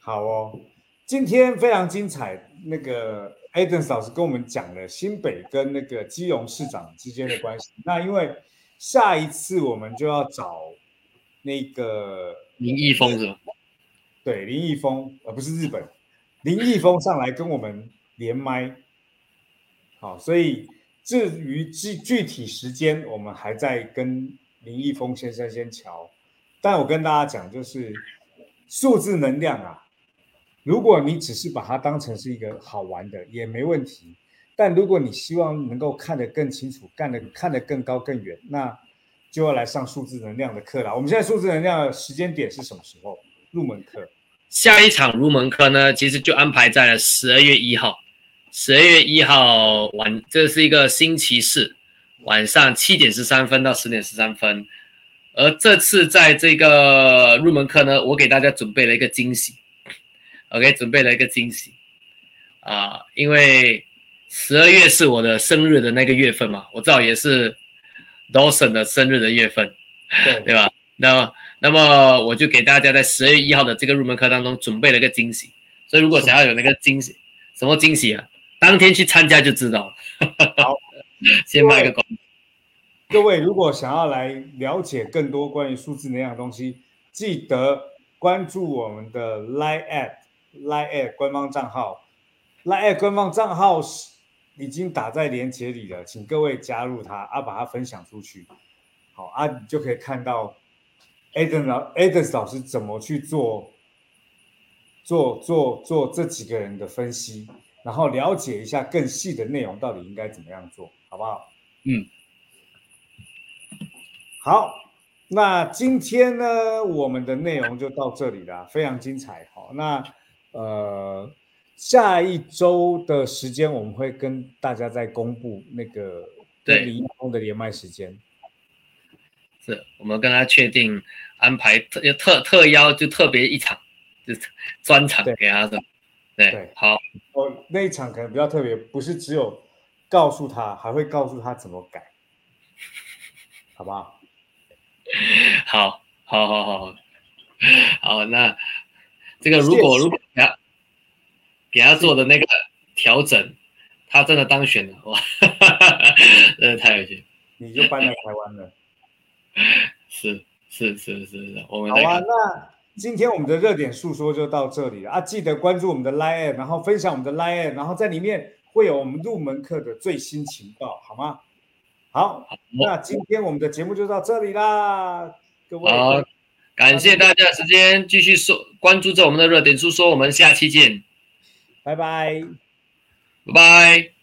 好哦。今天非常精彩，那个 Eden 老师跟我们讲了新北跟那个基隆市长之间的关系。那因为下一次我们就要找那个林毅峰？对，林毅峰，而不是日本林毅峰上来跟我们连麦。好，所以至于具具体时间，我们还在跟林毅峰先生先瞧。但我跟大家讲，就是数字能量啊，如果你只是把它当成是一个好玩的，也没问题。但如果你希望能够看得更清楚，干得看得更高更远，那就要来上数字能量的课了。我们现在数字能量的时间点是什么时候？入门课？下一场入门课呢，其实就安排在了十二月一号。十二月一号晚，这是一个星期四晚上七点十三分到十点十三分。而这次在这个入门课呢，我给大家准备了一个惊喜。OK，准备了一个惊喜啊，因为十二月是我的生日的那个月份嘛，我知道也是 Dawson 的生日的月份，对对吧？那那么我就给大家在十二月一号的这个入门课当中准备了一个惊喜，所以如果想要有那个惊喜，什么惊喜啊？当天去参加就知道了。好，先卖个关子。各位如果想要来了解更多关于数字能量的东西，记得关注我们的 Line at Line at 官方账号，Line at 官方账号是已经打在链接里了，请各位加入它，啊，把它分享出去。好啊，你就可以看到 Adam 老 Adam 老师怎么去做做做做这几个人的分析，然后了解一下更细的内容到底应该怎么样做，好不好？嗯，好，那今天呢，我们的内容就到这里了，非常精彩。好，那呃，下一周的时间我们会跟大家再公布那个对李易峰的连麦时间。是我们跟他确定安排特特特邀，就特别一场，就是专场对给他的。对，对好，哦，那一场可能比较特别，不是只有告诉他，还会告诉他怎么改，好不好？好，好，好，好，好，好，那这个如果如果给他给他做的那个调整，他真的当选了，哇，真的太有趣，你就搬来台湾了。是是是是是，我们好啊，那今天我们的热点述说就到这里了啊！记得关注我们的 Line，然后分享我们的 Line，然后在里面会有我们入门课的最新情报，好吗？好，那今天我们的节目就到这里啦，各位。好，感谢大家的时间，继续收关注着我们的热点书说，我们下期见，拜拜。拜拜。